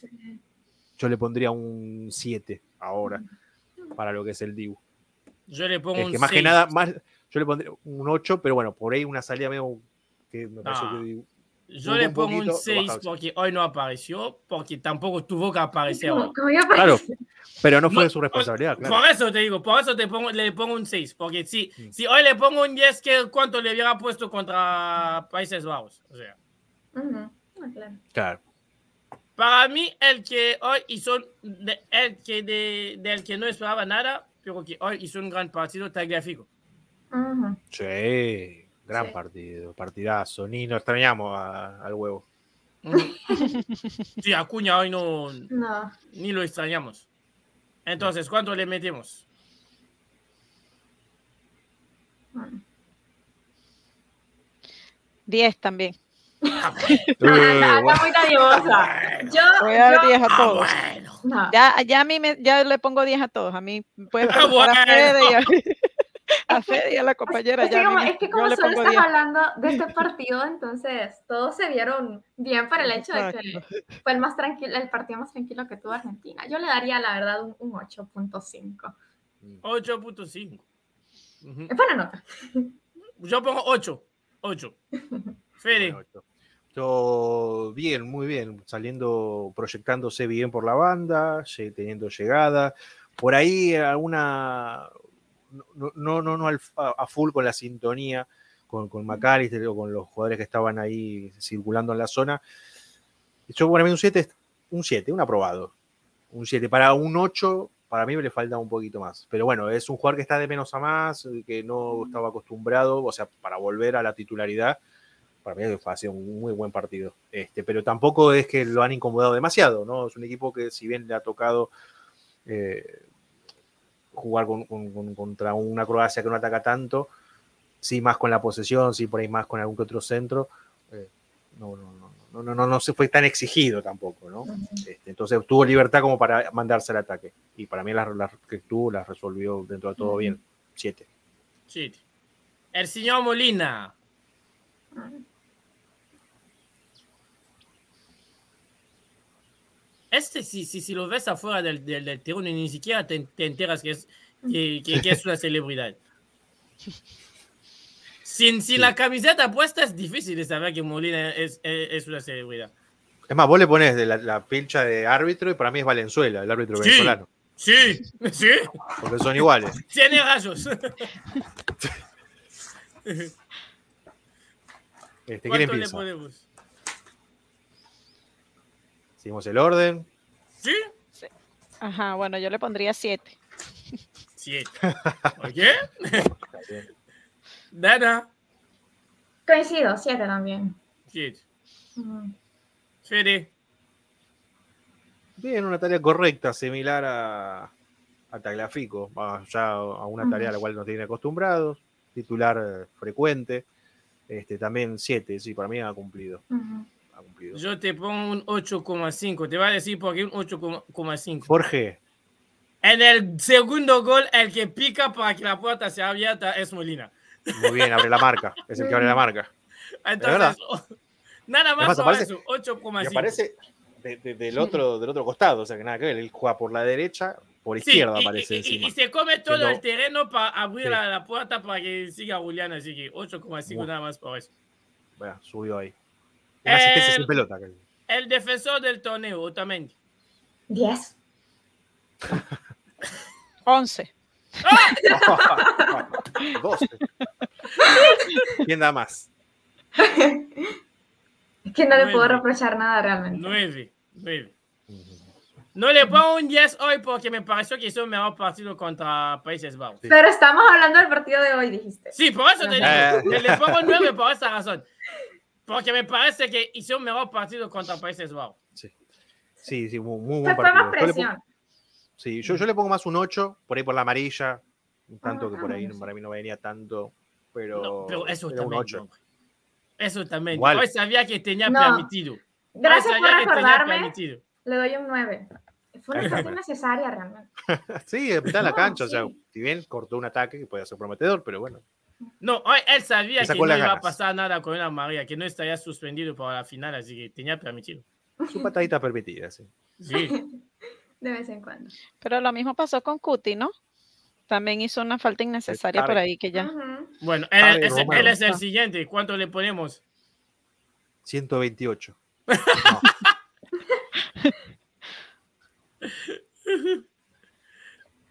yo le pondría un 7 ahora para lo que es el Dibu. Yo le pongo Es un que más que seis. nada, más, yo le pondría un 8, pero bueno, por ahí una salida medio que me pareció Ah. que Yo un le pongo poquito, un lo 6 bajaba. porque hoy no apareció, porque tampoco tuvo que aparecer hoy. ¿Cómo, cómo iba a Claro, pero no fue No, su responsabilidad, claro. Por eso te digo, por eso te pongo, le pongo un 6, porque si, Mm. si hoy le pongo un 10, ¿qué, ¿cuánto le hubiera puesto contra Países Bajos? O sea, Ujú. Ah, claro. Claro. para mí, el que hoy hizo, de- el que de, del que no esperaba nada, pero que hoy hizo un gran partido tagliafico. Ujú. Sí, gran Sí. partido, partidazo. Ni nos extrañamos a- al huevo. Sí, Acuña hoy no, No. ni lo extrañamos. Entonces, ¿cuánto le metemos? Mm. 10 también. Ah, bueno. muy. Yo, Voy a dar yo- 10 a Ah, todos. No. Ya, ya a mí me, ya le pongo 10 a todos. A mí puedes ah, bueno. a Fede y a, a, Fede y a la compañera. Es, ya, como, mí, es que como solo estás 10. hablando de este partido, entonces todos se vieron bien por el hecho Exacto. de que fue el más tranquilo, el partido más tranquilo que tuvo Argentina. Yo le daría la verdad un, un 8.5. 8.5. Uh -huh. Es buena nota. Yo pongo 8. 8. Fede. 8. Bien, muy bien, saliendo, proyectándose bien por la banda, teniendo llegada. Por ahí alguna, no, no, no, a full con la sintonía, con, con o con los jugadores que estaban ahí circulando en la zona. Yo bueno, un 7, un 7, un aprobado. Un 7. Para un 8, para mí me le falta un poquito más. Pero bueno, es un jugador que está de menos a más, que no estaba acostumbrado, o sea, para volver a la titularidad para mí fue, ha sido un muy buen partido. Este, pero tampoco es que lo han incomodado demasiado, ¿no? Es un equipo que, si bien le ha tocado eh, jugar con- con- con- contra una Croacia que no ataca tanto, sí más con la posesión, sí por ahí más con algún que otro centro, eh, no, no, no, no, no, no, no se fue tan exigido tampoco, ¿no? Este, entonces tuvo libertad como para mandarse al ataque. Y para mí las las que tuvo las resolvió dentro de todo bien. Siete. Sí. El señor Molina. Este, si, si, si lo ves afuera del, del, del terreno, ni siquiera te, te enteras que es, que, que- que es una celebridad. Sin, sin Sí. la camiseta puesta es difícil de saber que Molina es, es, es una celebridad. Es más, vos le pones de la, la pilcha de árbitro y para mí es Valenzuela, el árbitro Sí. venezolano, Sí, sí, porque son iguales. tiene rayos. Este, ¿Quién ¿Cuánto le ponemos? Seguimos el orden. ¿Sí? Ajá, bueno, yo le pondría 7. Siete. ¿Ok? Dana. Coincido, 7 también. Siete. Ujú. Fede. Bien, una tarea correcta, similar a, a Tagliafico, va, ya a una tarea a la cual nos tiene acostumbrados, titular frecuente. Este, también 7, sí, para mí ha cumplido. Ha cumplido. Yo te pongo un 8,5. Te voy a decir por qué un 8,5. Jorge, En el segundo gol, el que pica para que la puerta sea abierta es Molina. muy bien, abre la marca. Es el que abre la marca. Entonces, nada más para aparece- eso, Y 8,5. aparece de- de- del, otro, del otro costado, o sea que nada que ver. Él juega por la derecha, por Sí, izquierda y- aparece y, y- y se come todo el terreno para abrir Sí. la, la puerta para que siga Julián. Así que 8,5 Muy- nada más por eso. Bueno, subió ahí. Una asistencia El- sin pelota. que- El defensor del torneo, Otamendi. 10. 11. Doce. ¿Quién da más? Es que no le puedo reprochar nada realmente. 9, 9. No le pongo un 10 hoy porque me pareció que hizo un mejor partido contra Países Bajos. Sí. Pero estamos hablando del partido de hoy, dijiste. Sí, por eso te digo. Le pongo 9 por esa razón. Porque me parece que hizo un mejor partido contra Países Bajos. Sí, sí, muy, muy Fue, buen fue más partido. Yo le pongo- presión. sí, yo, yo le pongo más un 8, por ahí por la amarilla. Un tanto Ah, que por ahí sí. para mí no venía tanto, pero, No, pero eso era un también. 8. no. Eso también. Igual. Hoy sabía que tenía No. permitido. Gracias por recordarme. Le doy un 9. Fue una Ajá. falta innecesaria realmente. Sí, está en la No, cancha, o sea, sí. si bien cortó un ataque que puede ser prometedor, pero bueno. No, hoy él sabía que no iba a pasar nada con una María, que no estaría suspendido para la final, así que tenía permitido. Su patadita permitida, sí. Sí. De vez en cuando. Pero lo mismo pasó con Cuti, ¿no? También hizo una falta innecesaria por ahí que ya. Bueno, él, es, Romero. él es el siguiente. ¿Cuánto le ponemos? 128.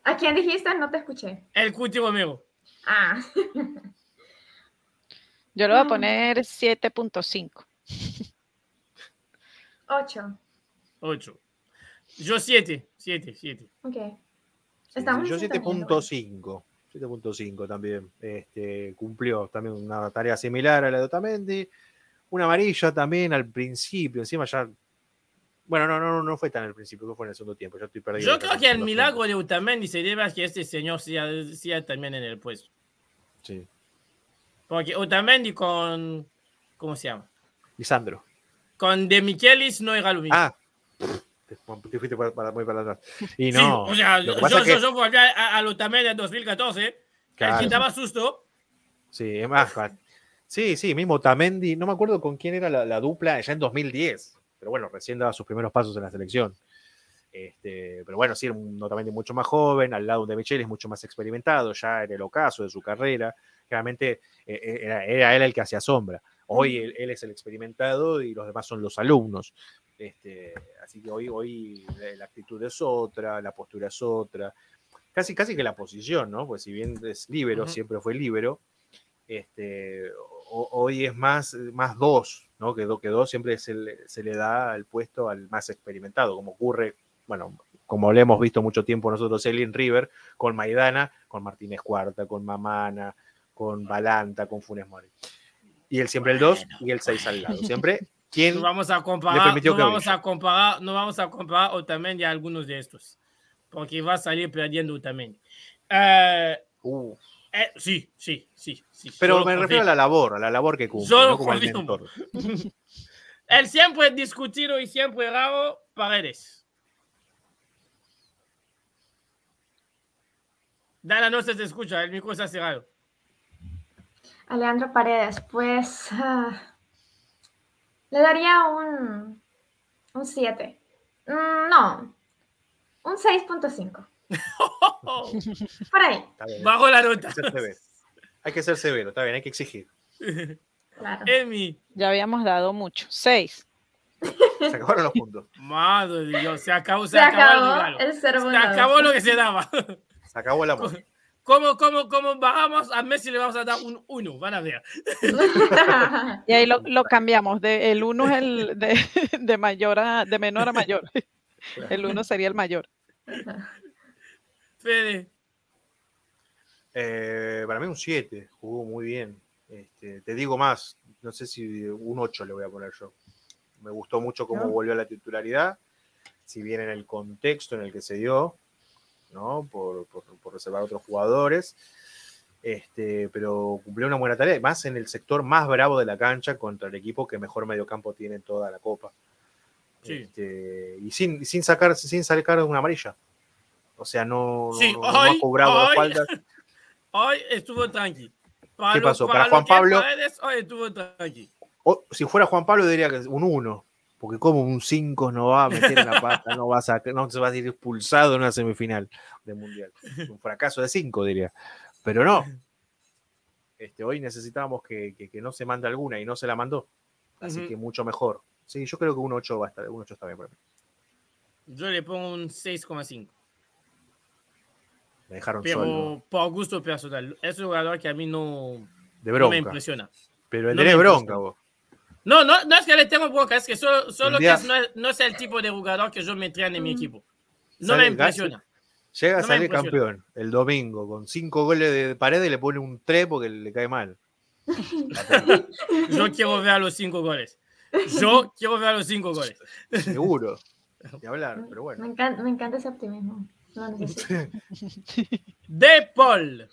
¿A quién dijiste? No te escuché. El Cuti Romero. Ah, Yo le voy a Mm. poner 7.5. 8. 8. Yo 7. 7, 7. Ok. Sí, Estamos yo en sintonía, 7.5. 7.5 también. Este, cumplió también una tarea similar a la de Otamendi. Una amarilla también al principio. Encima ya. Bueno, no, no, no fue tan al principio, que fue en el segundo tiempo. Ya estoy perdido. Yo creo que el milagro tiempos. de Utamendi se debe a que este señor sea, sea también en el puesto. Sí. Porque Utamendi con. ¿Cómo se llama? Lisandro. Con De Michelis no era lo mismo. Ah. Te, te fuiste para, para- muy para atrás. Y Sí, no. o sea, yo, yo, que- yo volví a, a, al Utamendi en 2014. Claro. Que daba susto. Sí, es más. Sí, sí, mismo Tamendi. No me acuerdo con quién era la, la dupla ya en 2010. Pero bueno, recién daba sus primeros pasos en la selección. Este, pero bueno, sí, era un Otamendi mucho más joven, al lado de Michele es mucho más experimentado, ya en el ocaso de su carrera. Claramente eh, eh, era, era él el que hacía sombra. Hoy él, él es el experimentado y los demás son los alumnos. Este, así que hoy, hoy la, la actitud es otra, la postura es otra. Casi, casi que la posición, ¿no? Pues si bien es líbero, Ujú. siempre fue líbero, este, ho- hoy es más, más dos, ¿no? Que, do- que dos siempre se le, se le da el puesto al más experimentado, como ocurre, bueno, como lo hemos visto mucho tiempo nosotros, él en River, con Maidana, con Martínez Cuarta, con Mamana, con Balanta, con Funes Mori. Y él siempre el 2 y el 6 al lado. Siempre quien No vamos a le comparar, permitió no que vamos a comparar, no vamos a comparar Otamendi a algunos de estos. Porque va a salir perdiendo Otamendi. Eh, Uh, eh, sí, sí, sí, sí. pero me refiero a la labor, a la labor que cumple, Yo lo no como confirmo. mentor. El siempre discutido y siempre raro, Paredes. Dana no se te escucha, el micro está cerrado. Alejandro Paredes, pues ah, le daría un un 7. Mm, no, un 6.5. Por ahí, Bajo la hay nota. que ser severo. Hay que ser severo, está bien, hay que exigir. claro. Emi, Ya habíamos dado mucho. 6. Se acabaron los puntos. madre de Dios, se acabó, se, Se acabó, el acabó el ser Se acabó lo que se daba. Se acabó el amor. ¿Cómo, cómo, cómo bajamos? A Messi le vamos a dar un 1, van a ver. Y ahí lo, lo cambiamos. De, el 1 es el de, de mayor a, de menor a mayor. El 1 sería el mayor. Fede, Eh, para mí un 7, jugó muy bien. Este, te digo más, no sé si un 8 le voy a poner yo. Me gustó mucho cómo Ah. volvió a la titularidad, si bien en el contexto en el que se dio, ¿no? Por, por, por reservar a otros jugadores. Este, pero cumplió una buena tarea, más en el sector más bravo de la cancha contra el equipo que mejor mediocampo tiene en toda la copa. Sí. Este, y sin, sin sacar, sin sacar una amarilla. O sea, no, no- Sí, no- no ha cobrado las hoy- faltas. hoy estuvo tranqui. Para ¿Qué pasó? Para, Juan Pablo- hoy estuvo tranqui. O, si fuera Juan Pablo diría que es un 1, porque como un 5 no va a meter en la pata, no, va a no se va a ir expulsado en una semifinal de mundial. Un fracaso de 5 diría. Pero no. Este, hoy necesitábamos que, que- que no se mande alguna y no se la mandó. Así que mucho mejor. Sí, yo creo que un 8 va a estar, un 8 está bien para mí. Yo le pongo un 6,5. Me dejaron Pero solo. por gusto personal. Es un jugador que a mí no, De no me bronca. impresiona. Pero le No bronca vos. No, no, no es que le tengo bronca, es que solo, que es- no, es, no es el tipo de jugador que yo metería en mi Mm. equipo. No Sale me impresiona. Llega a No salir campeón el domingo con cinco goles de pared y le pone un 3 porque le cae mal. Yo quiero ver a los cinco goles. Yo quiero ver a los cinco goles. Seguro. Ni hablar, pero Me bueno. encanta, me encanta ese optimismo. Necesito. De Paul.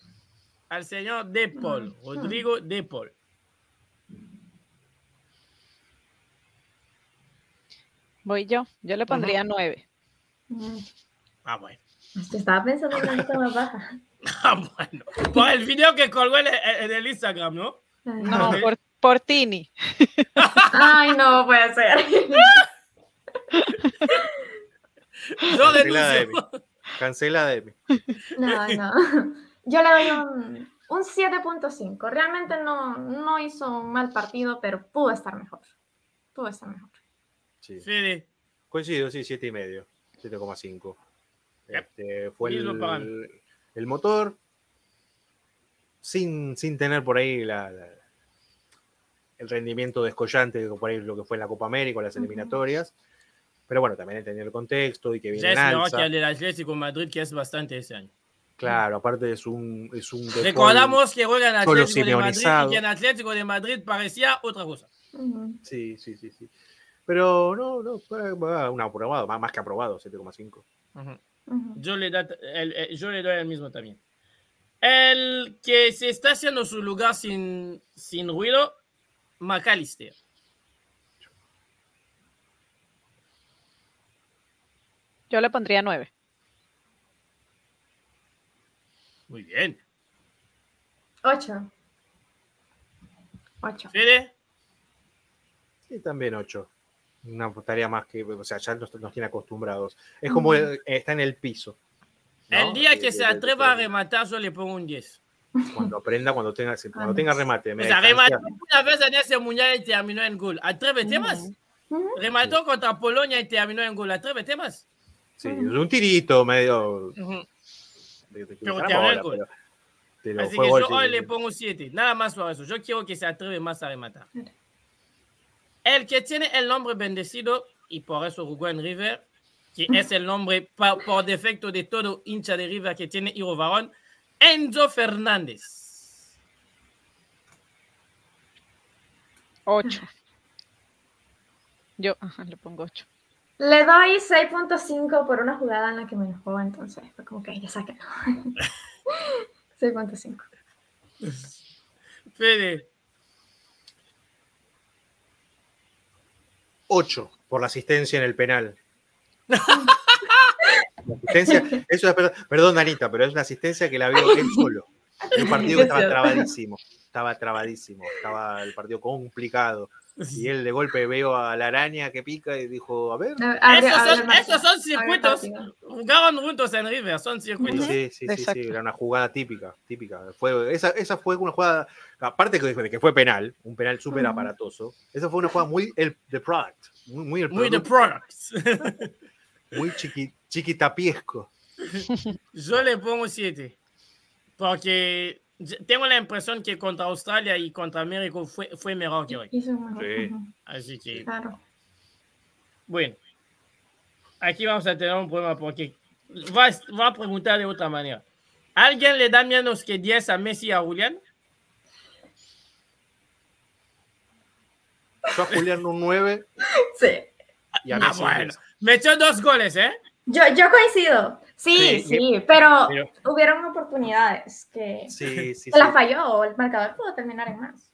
Al señor De Paul. Rodrigo De Paul. Voy yo. Yo le pondría nueve. Ah, bueno. Yo estaba pensando en una nota más baja. Ah, bueno. Por el video que colgó en el, Instagram, ¿no? No, por, por Tini. Ay, no puede ser. Yo mí. denuncio. Cancelada de mí. No, no. Yo le doy un, un 7.5. Realmente no, no hizo un mal partido, pero pudo estar mejor. Pudo estar mejor. Sí. Fede. Coincido, sí, 7 y medio. 7,5. Yep. Este, fue el, el motor sin, sin tener por ahí la, la- el rendimiento descollante por ahí lo que fue en la Copa América o las eliminatorias. Pero bueno, también entender el contexto y que viene Ya en es alza. que el del Atlético de Madrid, que es bastante ese año. Claro, aparte es un, es un Recordamos que juega en Atlético de Madrid y simeonizado. que en Atlético de Madrid parecía otra cosa. Sí, sí, sí, sí. Pero no, no, fue un aprobado, más, que aprobado, 7,5. Ujú. Ujú. Yo le, da- el- el- yo le doy el mismo también. El que se está haciendo su lugar sin, sin ruido, McAllister. Yo le pondría nueve. Muy bien. Ocho. Ocho. Fede, Sí, también 8. Una tarea más que, o sea, ya nos, nos tiene acostumbrados. Es como el- está en el piso. ¿no? el día que se atreva a rematar, yo le pongo un 10. Cuando aprenda, cuando tenga, cuando tenga remate. O media sea, remató una vez en ese mundial y terminó en gol. Atrévete más. Remató contra Polonia y terminó en gol. Atrévete más. Sí, un tirito medio. Ujú. de- de- Pero te habrá gol. pero- Así que yo hoy le pongo 7. Nada más por eso. Yo quiero que se atreve más a rematar. El que tiene el nombre bendecido, y por eso jugó en River, que es el nombre por defecto de todo hincha de River que tiene Hiro Varón, Enzo Fernández. Ocho. Yo, ajá, le pongo ocho. Le doy 6.5 por una jugada en la que me dejó, entonces fue como que ya sáquenlo. 6.5. Fede, 8 por la asistencia en el penal. La asistencia, eso es, perdón, perdón, Danita, pero es una asistencia que la vio él solo. En un partido que Es estaba trabadísimo. Estaba trabadísimo. Estaba el partido complicado. Y él de golpe veo a la araña que pica y dijo, a ver. esos son, esos son circuitos. Jugaban juntos en River, son circuitos. Sí, sí, sí, sí, era una jugada típica, típica. Fue, esa, esa fue una jugada, aparte que- de que fue penal, un penal súper aparatoso, esa fue una jugada muy el the product, muy, muy el Muy de producto, products. muy chiqui, chiquitapiesco. Yo le pongo 7. Porque tengo la impresión que contra Australia y contra México fue, fue mejor que hoy. Sí. Así que, Claro. bueno. Aquí vamos a tener un problema porque va, a- va a preguntar de otra manera. ¿Alguien le da menos que 10 a Messi y a Julián? Yo a Julián un 9 Sí. y a Ah, Messi un bueno. 10. Metió dos goles, ¿eh? Yo, yo coincido. Sí, Sí, sí, pero, pero- hubieron oportunidades que, Sí, sí, que la falló o el marcador pudo terminar en más.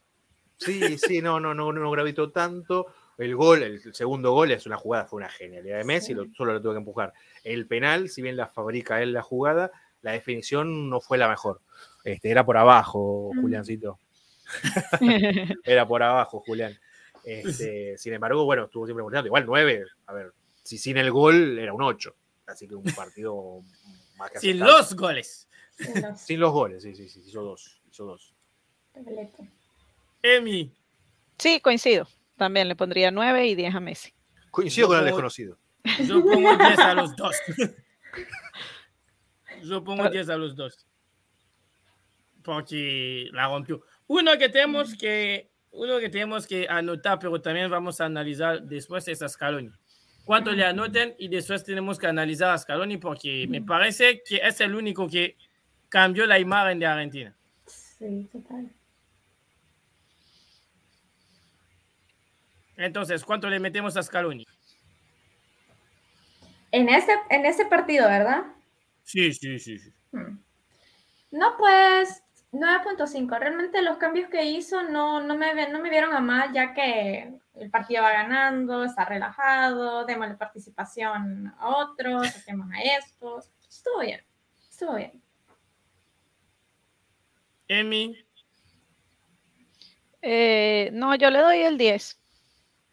Sí, sí, no, no, no, no gravitó tanto. El gol, el segundo gol es una jugada, fue una genialidad de Messi, Sí. lo- solo lo tuvo que empujar. El penal, si bien la fabrica él la jugada, la definición no fue la mejor. Este, era por abajo, Mm. Juliancito. Era por abajo, Julián. Este, sin embargo, bueno, estuvo siempre emocionante. Igual 9, a ver, si sin el gol era un 8. Así que un partido más que Sin aceptable. los goles. Los- Sin los goles, sí, sí, sí, hizo dos. Hizo dos. Emi. Sí, coincido. También le pondría nueve y diez a Messi. Coincido Yo con el desconocido. Yo pongo 10 a los dos. Yo pongo 10 a los dos. Porque la rompió. Uno que tenemos que uno que tenemos que anotar, pero también vamos a analizar después es Scaloni. Cuánto le anoten y después tenemos que analizar a Scaloni porque me parece que es el único que cambió la imagen de Argentina. Sí, total. Entonces, ¿cuánto le metemos a Scaloni? En ese, en ese partido, ¿verdad? Sí, sí, sí. sí. Hmm. No, pues 9.5. Realmente los cambios que hizo no, no, me, no me vieron a mal, ya que el partido va ganando, está relajado, démosle participación a otros, hacemos a estos. Estuvo bien, estuvo bien. Emi. Eh, no, yo le doy el 10.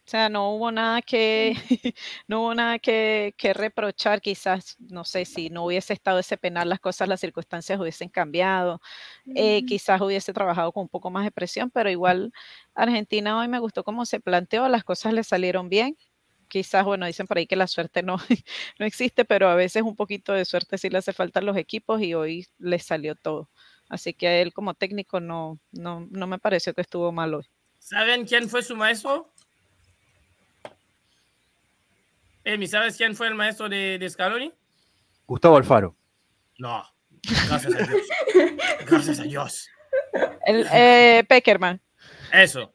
O sea, no hubo nada que, no hubo nada que, que, reprochar. Quizás, no sé, si no hubiese estado ese penal, las cosas, las circunstancias hubiesen cambiado. Eh, quizás hubiese trabajado con un poco más de presión, pero igual Argentina hoy me gustó cómo se planteó, las cosas le salieron bien. Quizás, bueno, dicen por ahí que la suerte no, no existe, pero a veces un poquito de suerte sí le hace falta a los equipos y hoy le salió todo. Así que a él como técnico no, no, no me pareció que estuvo mal hoy. ¿Saben quién fue su maestro? Emi, ¿sabes quién fue el maestro de, de Scaloni? Gustavo Alfaro. No, gracias a Dios. Gracias a Dios. El eh, Peckerman. Eso.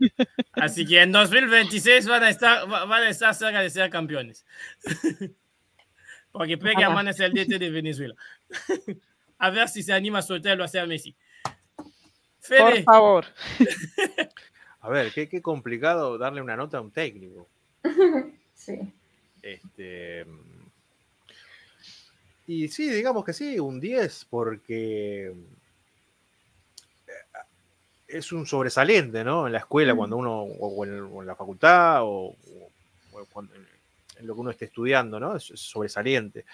Así que en 2026 van a estar, van a estar cerca de ser campeones. Porque Peckerman es el DT de Venezuela. A ver si se anima a soltarlo hacia Messi. Fede. Por favor. A ver, qué, qué complicado darle una nota a un técnico. Sí. Este, y sí, digamos que sí, un 10, porque eh, es un sobresaliente, ¿no? En la escuela, cuando uno, o en, o en la facultad, o, o cuando, en lo que uno esté estudiando, ¿no? Es, es, sobresaliente.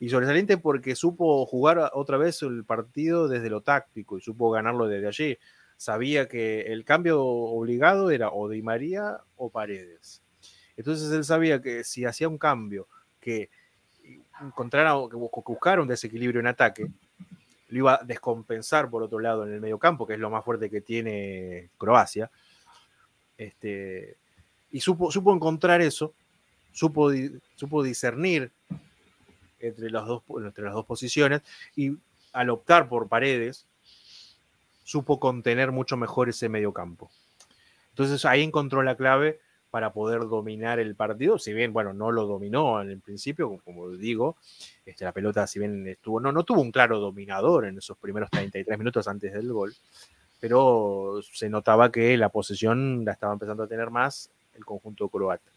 Y sobresaliente porque supo jugar otra vez el partido desde lo táctico y supo ganarlo desde allí. Sabía que el cambio obligado era o Di María o Paredes. Entonces él sabía que si hacía un cambio que encontrara, que buscara un desequilibrio en ataque, lo iba a descompensar por otro lado en el medio campo, que es lo más fuerte que tiene Croacia. Este, y supo, supo encontrar eso, supo, supo discernir entre las, dos, entre las dos posiciones y al optar por paredes, supo contener mucho mejor ese medio campo. Entonces ahí encontró la clave para poder dominar el partido, si bien, bueno, no lo dominó en el principio, como digo, este, la pelota, si bien estuvo, no, no tuvo un claro dominador en esos primeros 33 minutos antes del gol, pero se notaba que la posesión la estaba empezando a tener más el conjunto croata.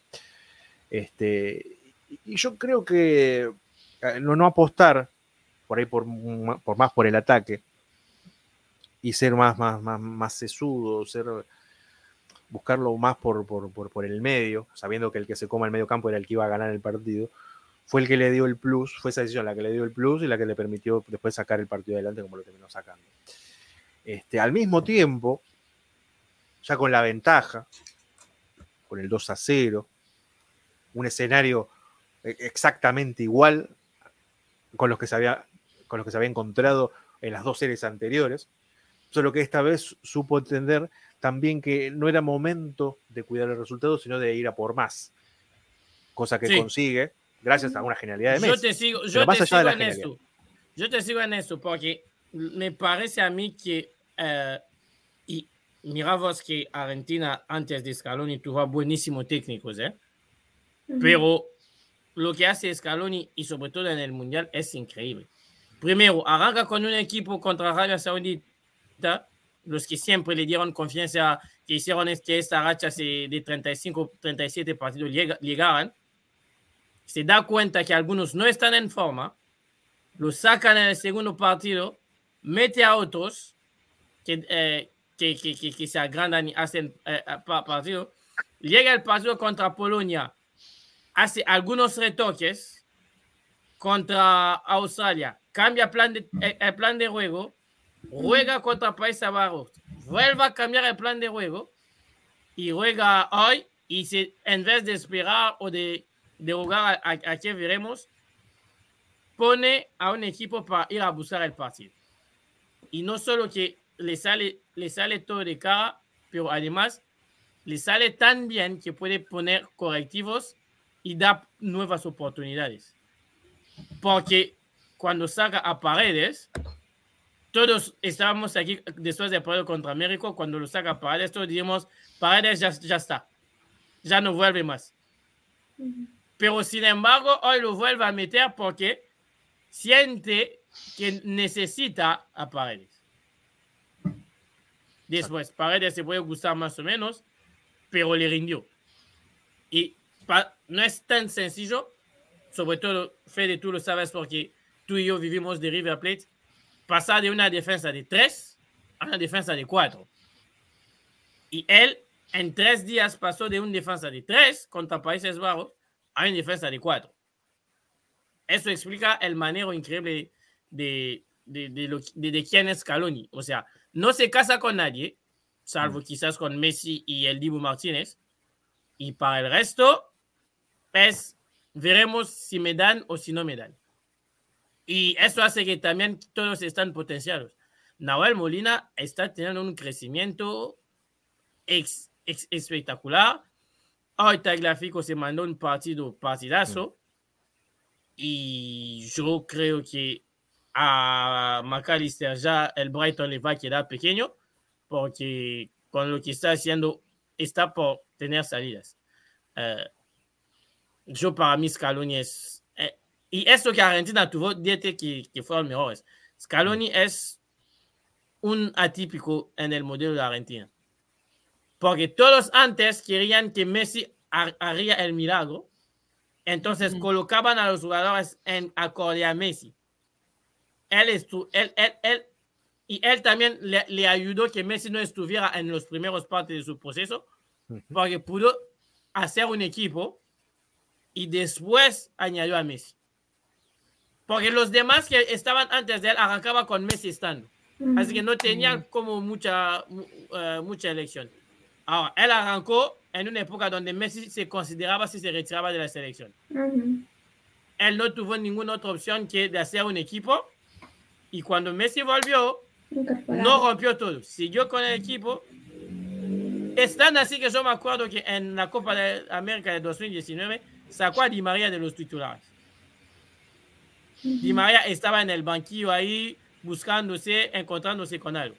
Este, y yo creo que no, no apostar por ahí por, por, más por el ataque y ser más, más, más, más sesudo, ser buscarlo más por, por, por, por, el medio, sabiendo que el que se coma el medio campo era el que iba a ganar el partido, fue el que le dio el plus, fue esa decisión la que le dio el plus y la que le permitió después sacar el partido adelante como lo terminó sacando. Este, al mismo tiempo, ya con la ventaja, con el 2 a 0, un escenario exactamente igual con los que se había, con los que se había encontrado en las dos series anteriores, solo que esta vez supo entender también que no era momento de cuidar el resultado, sino de ir a por más. Cosa que sí. consigue gracias a una genialidad de Messi. Yo te sigo, yo te sigo en esto. Yo te sigo en esto porque me parece a mí que uh, y mira vos que Argentina antes de Scaloni tuvo buenísimos técnicos, ¿eh? Uh -huh. Pero lo que hace Scaloni y sobre todo en el Mundial es increíble. Primero, arranca con un equipo contra Arabia Saudita los que siempre le dieron confianza, que hicieron que esta racha de 35, 37 partidos llegaran, se da cuenta que algunos no están en forma, los sacan en el segundo partido, mete a otros que, eh, que, que, que, que, se agrandan y hacen eh, partido, llega el partido contra Polonia, hace algunos retoques contra Australia, cambia plan de, el, el plan de juego, juega contra Países Bajos, vuelve a cambiar el plan de juego y juega hoy y se, en vez de esperar o de, de jugar a, a, a, que veremos, pone a un equipo para ir a buscar el partido. Y no solo que le sale, le sale todo de cara, pero además le sale tan bien que puede poner correctivos y dar nuevas oportunidades. Porque cuando saca a Paredes, todos estábamos aquí después de partido contra América, cuando lo saca Paredes, todos dijimos, Paredes ya, ya está, ya no vuelve más. Pero sin embargo, hoy lo vuelve a meter porque siente que necesita a Paredes. Después, Paredes se puede gustar más o menos, pero le rindió. Y no es tan sencillo, sobre todo, Fede, tú lo sabes porque tú y yo vivimos de River Plate, pasar de una defensa de tres a una defensa de cuatro. Y él en tres días pasó de una defensa de tres contra Países Bajos a una defensa de cuatro. Eso explica el manejo increíble de, de, de, de, quién es Scaloni. O sea, no se casa con nadie, salvo mm. quizás con Messi y el Dibu Martínez. Y para el resto, es veremos si me dan o si no me dan. Y eso hace que también todos están potenciados. Nahuel Molina está teniendo un crecimiento espectacular. Hoy Tagliafico se mandó un partido partidazo. Y yo creo que a McAllister ya el Brighton le va a quedar pequeño porque con lo que está haciendo está por tener salidas. Uh, yo para mí Scaloni es... Y eso que Argentina tuvo, diete que, que fueron mejores. Scaloni es un atípico en el modelo de Argentina. Porque todos antes querían que Messi haría el milagro. Entonces mm. colocaban a los jugadores en acorde a Messi. Él, estu él, él, él, y él también le, le, ayudó que Messi no estuviera en los primeros partes de su proceso, porque pudo hacer un equipo y después añadió a Messi. Porque los demás que estaban antes de él arrancaban con Messi estando. Así que no tenían como mucha, uh, mucha elección. Ahora, él arrancó en una época donde Messi se consideraba si se retiraba de la selección. Él no tuvo ninguna otra opción que de hacer un equipo y cuando Messi volvió, no rompió todo. Siguió con el equipo. Es tan así que yo me acuerdo que en la Copa de América de 2019 sacó a Di María de los titulares. Di María estaba en el banquillo ahí buscándose, encontrándose con algo.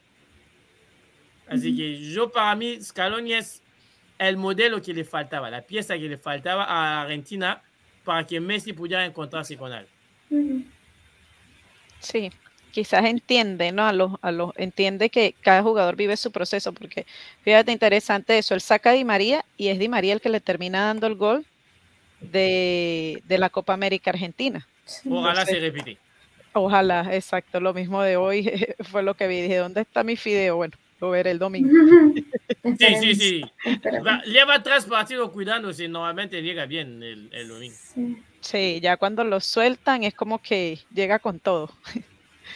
Así que yo para mí Scaloni es el modelo que le faltaba, la pieza que le faltaba a Argentina para que Messi pudiera encontrarse con algo. Sí, quizás entiende, ¿no? A los, a los, entiende que cada jugador vive su proceso, porque fíjate interesante eso, él saca a Di María y es Di María el que le termina dando el gol de, de la Copa América Argentina. Ojalá se repite. Ojalá, exacto, lo mismo de hoy fue lo que vi, dije, ¿dónde está mi fideo? Bueno, lo veré el domingo. sí, sí, sí. Lleva tres partidos cuidándose, normalmente llega bien el, el domingo. Sí, ya cuando lo sueltan es como que llega con todo.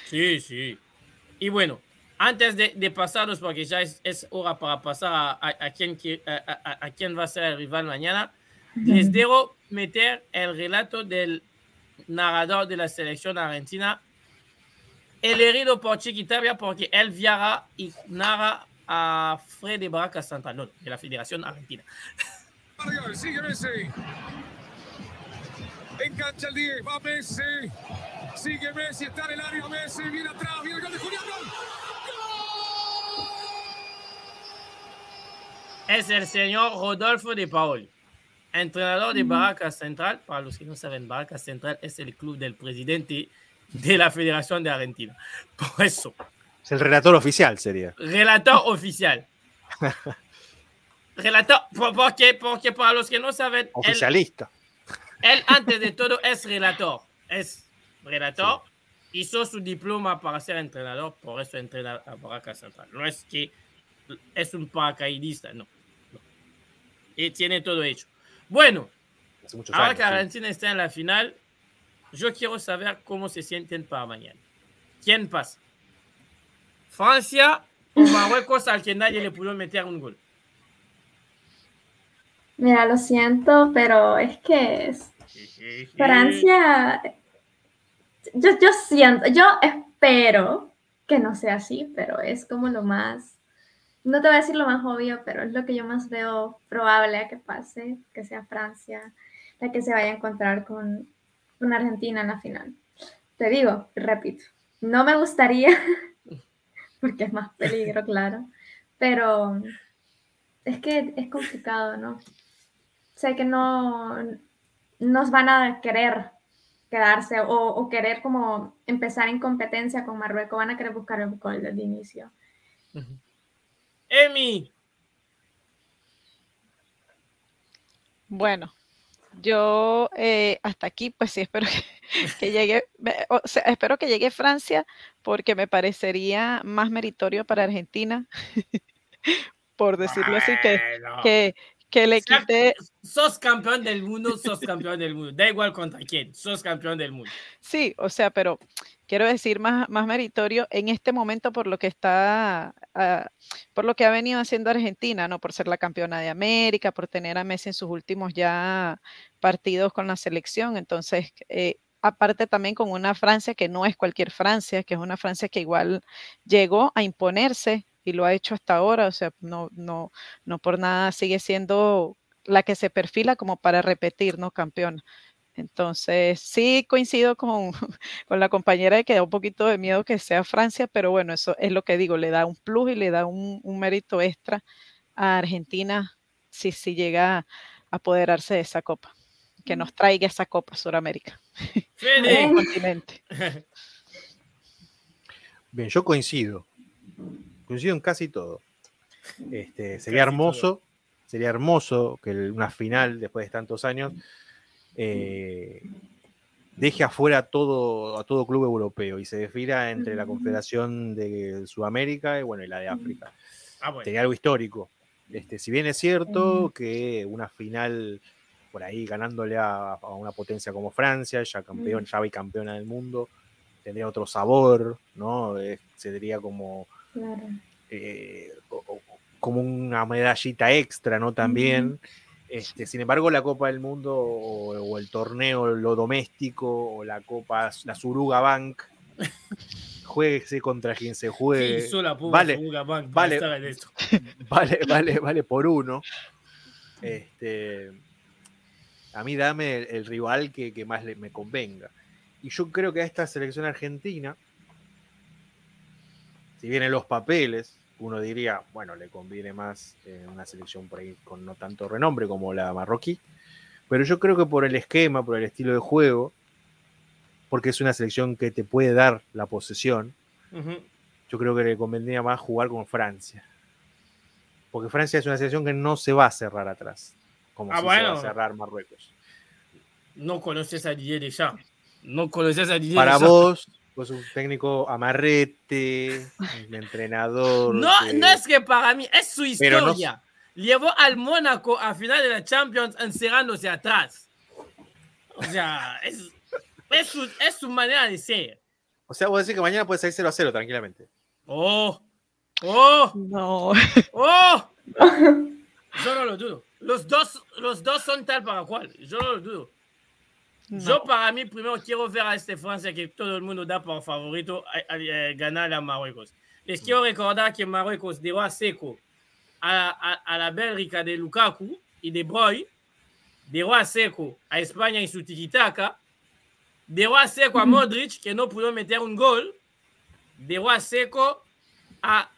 Sí, sí. Y bueno, antes de, de pasarnos, porque ya es, es, hora para pasar a, a, a quién, a, a, quién va a ser el rival mañana, les debo meter el relato del narrador de la selección argentina, el herido por Chiquitavia, porque él viaja y narra a Freddy Barraca Central, no, de la Federación Argentina. Sigue Messi. Engancha el 10, va Messi. Sigue Messi, está en el área Messi, viene atrás, viene el gol de Julián. ¡Gol! Es el señor Rodolfo de Paoli, entrenador de Barracas Central. Para los que no saben, Barracas Central es el club del presidente de la Federación de Argentina. Por eso. Es el relator oficial, sería. Relator oficial. relator, porque, porque para los que no saben. Oficialista. Él, él antes de todo, es relator. Es relator, sí. hizo su diploma para ser entrenador, por eso entrena a Barraca Central. No es que es un paracaidista, no. no. Y tiene todo hecho. Bueno, ahora años, que Argentina sí. está en la final, yo quiero saber cómo se sienten para mañana. ¿Quién pasa? ¿Francia o Marruecos al que nadie le pudo meter un gol? Mira, lo siento, pero es que es... Francia yo, yo siento, yo espero que no sea así, pero es como lo más no te voy a decir lo más obvio, pero es lo que yo más veo probable que pase, que sea Francia la que se vaya a encontrar con, con Argentina en la final. Te digo, repito, no me gustaría, porque es más peligro, claro, pero es que es complicado, ¿no? Sé que no nos van a querer quedarse o, querer como empezar en competencia con Marruecos, van a querer buscar el gol desde el inicio. Emi. Bueno, yo eh, hasta aquí, pues sí, espero que, que llegue, o sea, espero que llegue Francia porque me parecería más meritorio para Argentina, por decirlo así, que, Bueno. que, que le quite, Sos campeón del mundo, sos campeón del mundo. Da igual contra quién, sos campeón del mundo. sí, o sea, pero quiero decir más, más meritorio en este momento por lo que está, ah, por lo que ha venido haciendo Argentina, ¿no? Por ser la campeona de América, por tener a Messi en sus últimos ya partidos con la selección. Entonces, eh, aparte también con una Francia que no es cualquier Francia, que es una Francia que igual llegó a imponerse y lo ha hecho hasta ahora, o sea, no, no, no por nada sigue siendo la que se perfila como para repetir, ¿no? Campeona. Entonces, sí coincido con, con la compañera de que da un poquito de miedo que sea Francia, pero bueno, eso es lo que digo, le da un plus y le da un, un mérito extra a Argentina si, si llega a apoderarse de esa copa, que nos traiga esa copa Suramérica, Fede. el continente. Bien, yo coincido. Coincido en casi todo. Este, sería Casi hermoso, sería hermoso que el- una final, después de tantos años, eh, deje afuera a todo, a todo club europeo y se defina entre la Ujú. Confederación de Sudamérica y bueno, y la de África. Ah, bueno. Algo histórico. Este, si bien es cierto que una final por ahí ganándole a, a una potencia como Francia, ya campeón, ya bicampeona del mundo, tendría otro sabor, ¿no? Eh, sería como, Claro. eh, como una medallita extra, ¿no? También. Este, sin embargo, la Copa del Mundo o, o el torneo, lo doméstico, o la Copa, la Suruga Bank, jueguese contra quien se ¿Qué juegue. la vale, Bank vale. vale, vale, vale por uno. Este, a mí dame el, el rival que, que más le- me convenga. Y yo creo que a esta selección argentina, si vienen los papeles, uno diría, bueno, le conviene más eh, una selección por ahí con no tanto renombre como la marroquí. Pero yo creo que por el esquema, por el estilo de juego, porque es una selección que te puede dar la posesión, yo creo que le convendría más jugar con Francia. Porque Francia es una selección que no se va a cerrar atrás, como Ah, si se va a cerrar Marruecos. No conoces a Didier Deschamps. No conoces a Didier Para Deschamps. vos, vos un técnico amarrete, un entrenador. No, que- no es que para mí, es su Pero no- historia. Llevó al Mónaco a final de la Champions encerrándose atrás. O sea, es, es, su, es su manera de ser. O sea, vos decís que mañana puede salir 0 a 0 tranquilamente. Oh, oh, No, oh. Yo no lo dudo. Los dos, los dos son tal para cual. Yo no lo dudo. Yo para mí primero quiero ver a este Francia que todo el mundo da por favorito a, a- a ganar a Marruecos. Les quiero recordar que Marruecos dejó a seco a, a- a la Bélgica de Lukaku y de Bruyne, dejó a seco a España y su dejó a seco a Modric que no pudo meter un gol, dejó a seco a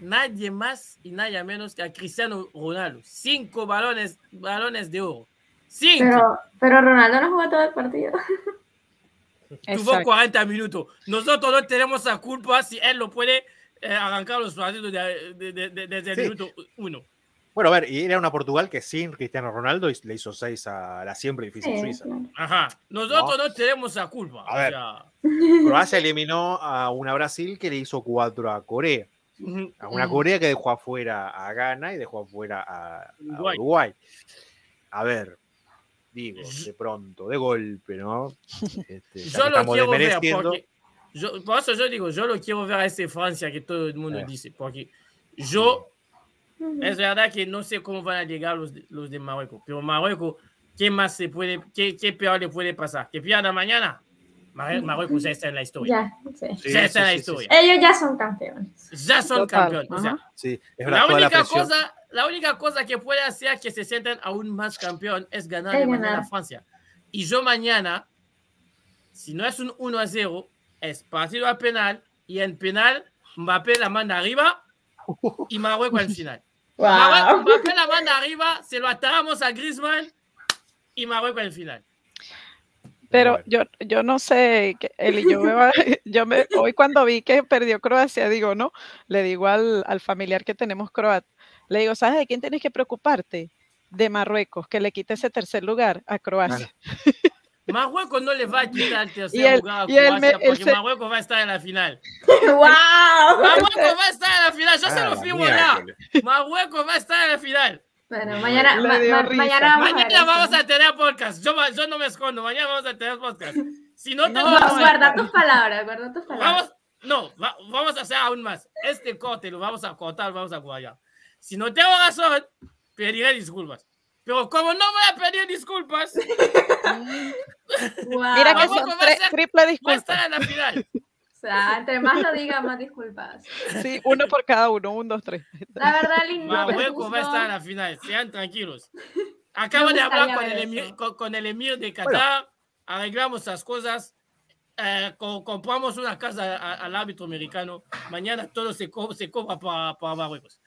nadie más y nadie menos que a Cristiano Ronaldo. Cinco balones, balones de oro. Cinco. Pero, pero Ronaldo no jugó todo el partido. tuvo Exacto. 40 minutos. Nosotros no tenemos la culpa si él lo puede eh, arrancar los partidos de- de- de- de- desde el Sí. minuto uno. Bueno, a ver, y era una Portugal que sin Cristiano Ronaldo le hizo 6 a la siempre difícil Sí, Suiza. Ajá. Nosotros No. no, tenemos la culpa. A ver. sea, Croacia eliminó a una Brasil que le hizo 4 a Corea. A una Mm. Corea que dejó afuera a Ghana y dejó afuera a, a Uruguay. Uruguay. A ver, digo, de pronto, de golpe, ¿no? Este, yo lo quiero ver porque yo, por eso yo digo, yo lo quiero ver a ese Francia que todo el mundo Eh. dice, porque yo es verdad que no sé cómo van a llegar los de, los de Marruecos, pero Marruecos, ¿qué más se puede, qué, qué peor le puede pasar? ¿Que pierda mañana? Mar- Marruecos ya está en la historia. Ya, sí. Sí, ya sí, está en la sí, sí, historia. Ellos ya son campeones. Ya son Total, campeones. O sea. Sí, es verdad, la única, cosa, la única cosa que puede hacer que se sientan aún más campeón es ganar Es de mañana ganar. a Francia. Y yo mañana, si no es un 1 a 0, es partido a penal y en penal Mbappé la manda arriba y Marruecos al final. Marruecos, Wow. Mbappé la manda arriba, se lo ataramos a Griezmann y Marruecos al final. Pero Bueno. yo, yo no sé, que- Eli, yo, me va- yo me, hoy cuando vi que perdió Croacia, digo, no, le digo al, al familiar que tenemos croata, le digo, ¿sabes de quién tienes que preocuparte? De Marruecos, que le quite ese tercer lugar a Croacia. Marruecos no le va a quitar el tercer Y el- lugar a y el Croacia me- el porque se- Marruecos va a estar en la final. wow. Marruecos va a estar en la final, yo se Ah, lo la firmo ya. Marruecos va a estar en la final. Bueno, mañana, ma- ma- mañana vamos a Mañana eso. vamos a tener podcast. Yo, yo no me escondo. Mañana vamos a tener podcast. Si no No, tengo razón, guarda tus palabras, guarda tus palabras. vamos, no, va- vamos a hacer aún más. Este corte lo vamos a cortar, vamos a guardar. Si no tengo razón, pediré disculpas. Pero como no voy a pedir disculpas, Wow. Mira que son va a tres, ser- triple va a disculpas. estar en la final. O sea, entre más lo diga, más disculpas. Sí, uno por cada uno, un, dos, tres. La verdad, lindo. Marruecos va a estar en la final. Sean tranquilos. Acabo de hablar con el, emir, con, con el emir de Qatar. Arreglamos las cosas. eh, co- compramos una casa a- al árbitro americano. Mañana todo se, co- se cobra para, para Marruecos.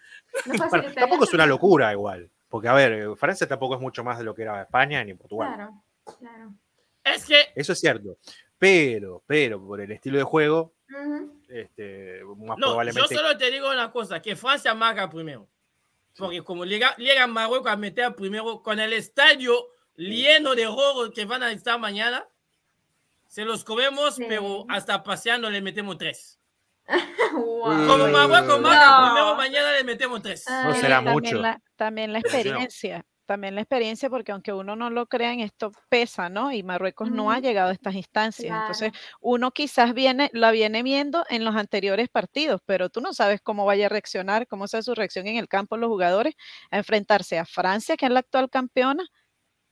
No Bueno, tampoco es una locura igual. Porque, a ver, Francia tampoco es mucho más de lo que era España ni Portugal. Claro, claro. Es que Eso es cierto. Pero, pero, por el estilo de juego, Ujú. este, más No, yo probablemente. solo te digo una cosa, que Francia marca primero. Porque como llega, llega Marruecos a meter primero con el estadio lleno de rojos que van a estar mañana, se los comemos, Sí. pero hasta paseando le metemos tres. Wow. Como No. primero, mañana le metemos tres. Ah, No será también mucho. La, también la no. experiencia, también la experiencia, porque aunque uno no lo crea, en esto pesa, ¿no? Y Marruecos no ha llegado a estas instancias. Claro. Entonces, uno quizás viene, la viene viendo en los anteriores partidos, pero tú no sabes cómo vaya a reaccionar, cómo sea su reacción en el campo los jugadores a enfrentarse a Francia, que es la actual campeona,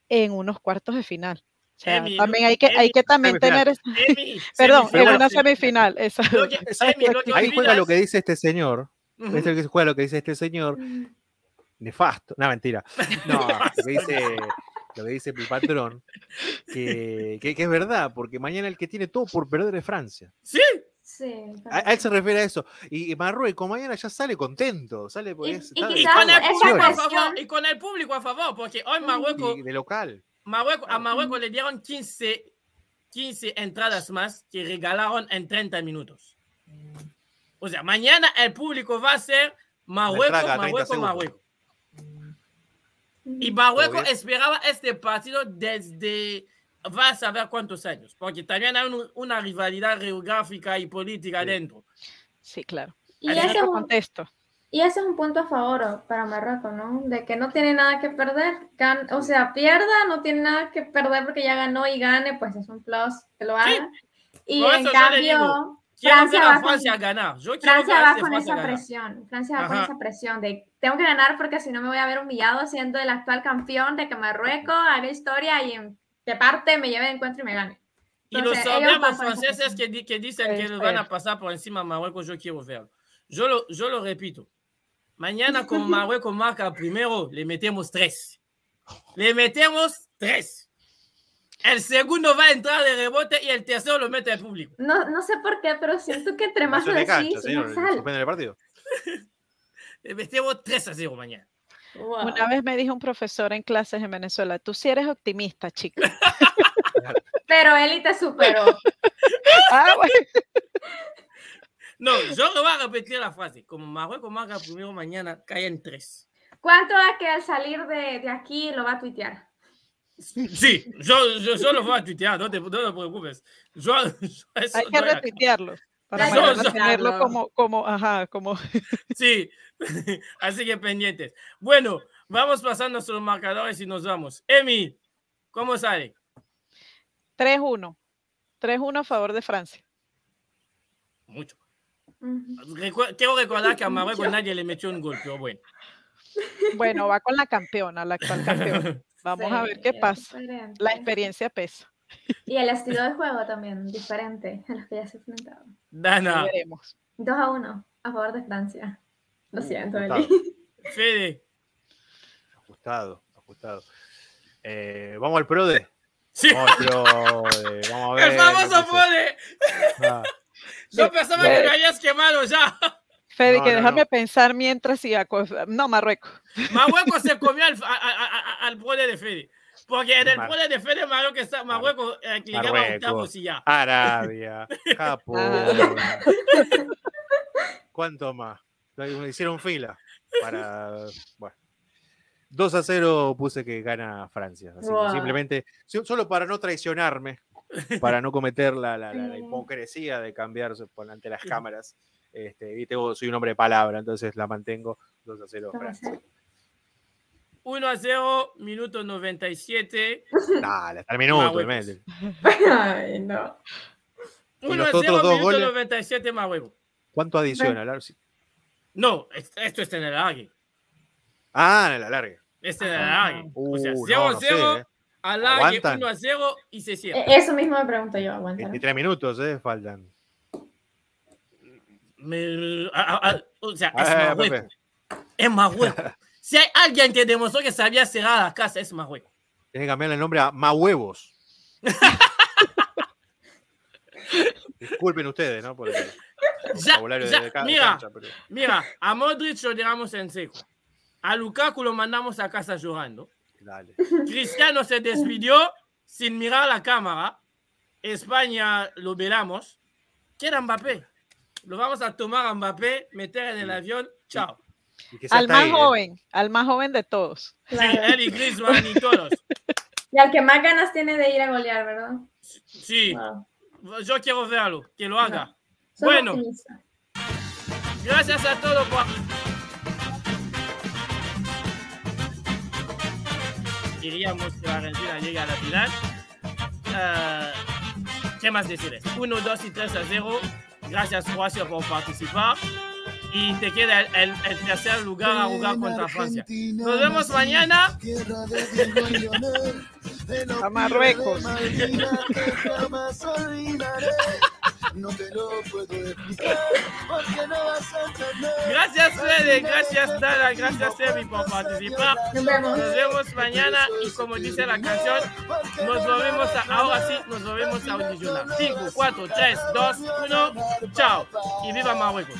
en unos cuartos de final. O sea, Emi, también hay que, hay que también semifinal. tener, Emi, perdón, en una semifinal. Ahí juega lo que dice este señor. Que juega lo que dice este señor. Nefasto. No, mentira. No, lo que dice, lo que dice mi patrón. Que, que, que es verdad, porque mañana el que tiene todo por perder es Francia. Sí, Sí. A, a él se refiere a eso. Y, y Marruecos mañana ya sale contento. Sale Y- es- y y con el público a favor, y con el público a favor, porque hoy Marruecos de local. Marruecos, a Marruecos le dieron 15, 15 entradas más que regalaron en 30 minutos. O sea, mañana el público va a ser Marruecos, entrada cada 30 Marruecos. Marruecos. Y Ujú. Marruecos esperaba este partido desde va a saber cuántos años, porque también hay un- una rivalidad geográfica y política Sí. dentro. sí, claro. Y en En ese, es otro un, contexto. Y ese es un punto a favor para Marruecos, ¿no? De que no tiene nada que perder. Gan- o sea, pierda, no tiene nada que perder porque ya ganó y gane, pues es un plus que lo haga. Y Por en cambio, Francia ver va a con- Francia ganar. Yo quiero Francia a va este con Francia esa ganar. presión. Francia va con esa presión de tengo que ganar porque si no me voy a ver humillado siendo el actual campeón de que Marruecos haga historia y de parte me lleve de encuentro y me gane. Y los Entonces, sabemos franceses que, di- que dicen que Eso nos van a es. pasar por encima a Marruecos, yo quiero verlo. Yo lo, yo lo repito. Mañana, como Marruecos marca primero, le metemos tres. Le metemos tres. El segundo va a entrar de rebote y el tercero lo mete al público. No, no sé por qué, pero siento que entre más lo decís, el partido. Le metemos 3 a 0 mañana. Wow. Una vez me dijo un profesor en clases en Venezuela, tú sí eres optimista, chica. Pero Eli te superó. ah, bueno. No, yo le voy a repetir la frase. Como Marruecos marca primero mañana, caen 3. ¿Cuánto a que al salir de, de aquí lo va a tuitear? Sí, yo, yo, yo lo voy a tuitear, no te, no te preocupes. Yo, yo eso Hay que a- retuitearlo. Para retuitearlo. tenerlo como, como, ajá, como. Sí, así que pendientes. Bueno, vamos pasando a los marcadores y nos vamos. Emi, ¿cómo sale? 3-1. 3-1 a favor de Francia. Mucho. Quiero recordar que a Marruecos nadie le metió un gol, pero bueno. Bueno, va con la campeona, la actual campeona. Vamos a ver qué Sí, pasa. diferente. La experiencia pesa. Y el estilo de juego también, diferente a los que ya se enfrentaron. Dana, veremos. 2 a 1 a favor de Francia. Lo Uh, siento. Eli. Fede. Ajustado, ajustado. Eh, vamos al PRODE. Sí, Vamos al PRODE. Vamos a ver. el famoso. Fode. Ah, Yo pensaba que me habías quemado ya. Fede, No, que no, déjame no. pensar mientras y a No, Marruecos. Marruecos se comió al, a- a- al de Fede. Porque en el Mar- de Fede, Marruecos, está, Marruecos eh, Marruecos. octavos y ya. Arabia, Japón. Ah. ¿Cuánto más? Hicieron fila para. Bueno. 2 a 0 puse que gana Francia. Así que simplemente, so- solo para no traicionarme, para no cometer la, la- la- la hipocresía de cambiarse por ante las cámaras. Este, y tengo, soy un hombre de palabra, entonces la mantengo 2 a 0 Dos a Francia. cero. 1 a 0, minuto 97. Dale, hasta el minuto, mete. Ay, no. 1 los a otros 0, dos minuto goles? 97 Marruecos. ¿Cuánto adiciona? La- No, es- esto está en el alargue. Ah, en la larga. Este en el alargue. o sea, Uh, 0 no, a no sé, 0, Aguantan. 1 a 0 y se cierra. E- Eso mismo me pregunto yo, aguanta. 23 minutos, ¿eh? Faltan. Me- a- a- a- o sea, es Marruecos. Pepe, Es Marruecos. Si hay alguien que demostró que sabía cerrar la casa, es Marruecos. Tienes que cambiarle el nombre a Mahuevos. Disculpen ustedes, ¿no? Por el Ya, vocabulario ya, de cada mira, cancha, pero- mira, a Modric lo dejamos en seco. A Lukaku lo mandamos a casa llorando. Dale. Cristiano se despidió sin mirar la cámara. España lo velamos. ¿Quién era Mbappé? Lo vamos a tomar a Mbappé, meter en el avión. Chao. Al más ahí, ¿eh? joven, al más joven de todos. Sí, él y Griezmann y todos. Y al que más ganas tiene de ir a golear, ¿verdad? Sí, Wow. yo quiero verlo, que lo haga. Bueno. optimista. Gracias a todos por... Diríamos que la Argentina llega a la final. Ah, ¿Qué más decirles? 1, 2 y 3 a 0. Gracias Croacia por participar. Y te queda el, el- el tercer lugar a jugar contra Francia. Nos vemos mañana. A Marruecos. Gracias Fede, gracias Dana, gracias Emi por participar. Nos vemos. Nos vemos mañana y como dice la canción, nos volvemos a, ahora sí, nos volvemos a audicionar. 5, 4, 3, 2, 1, chao. Y viva Marruecos.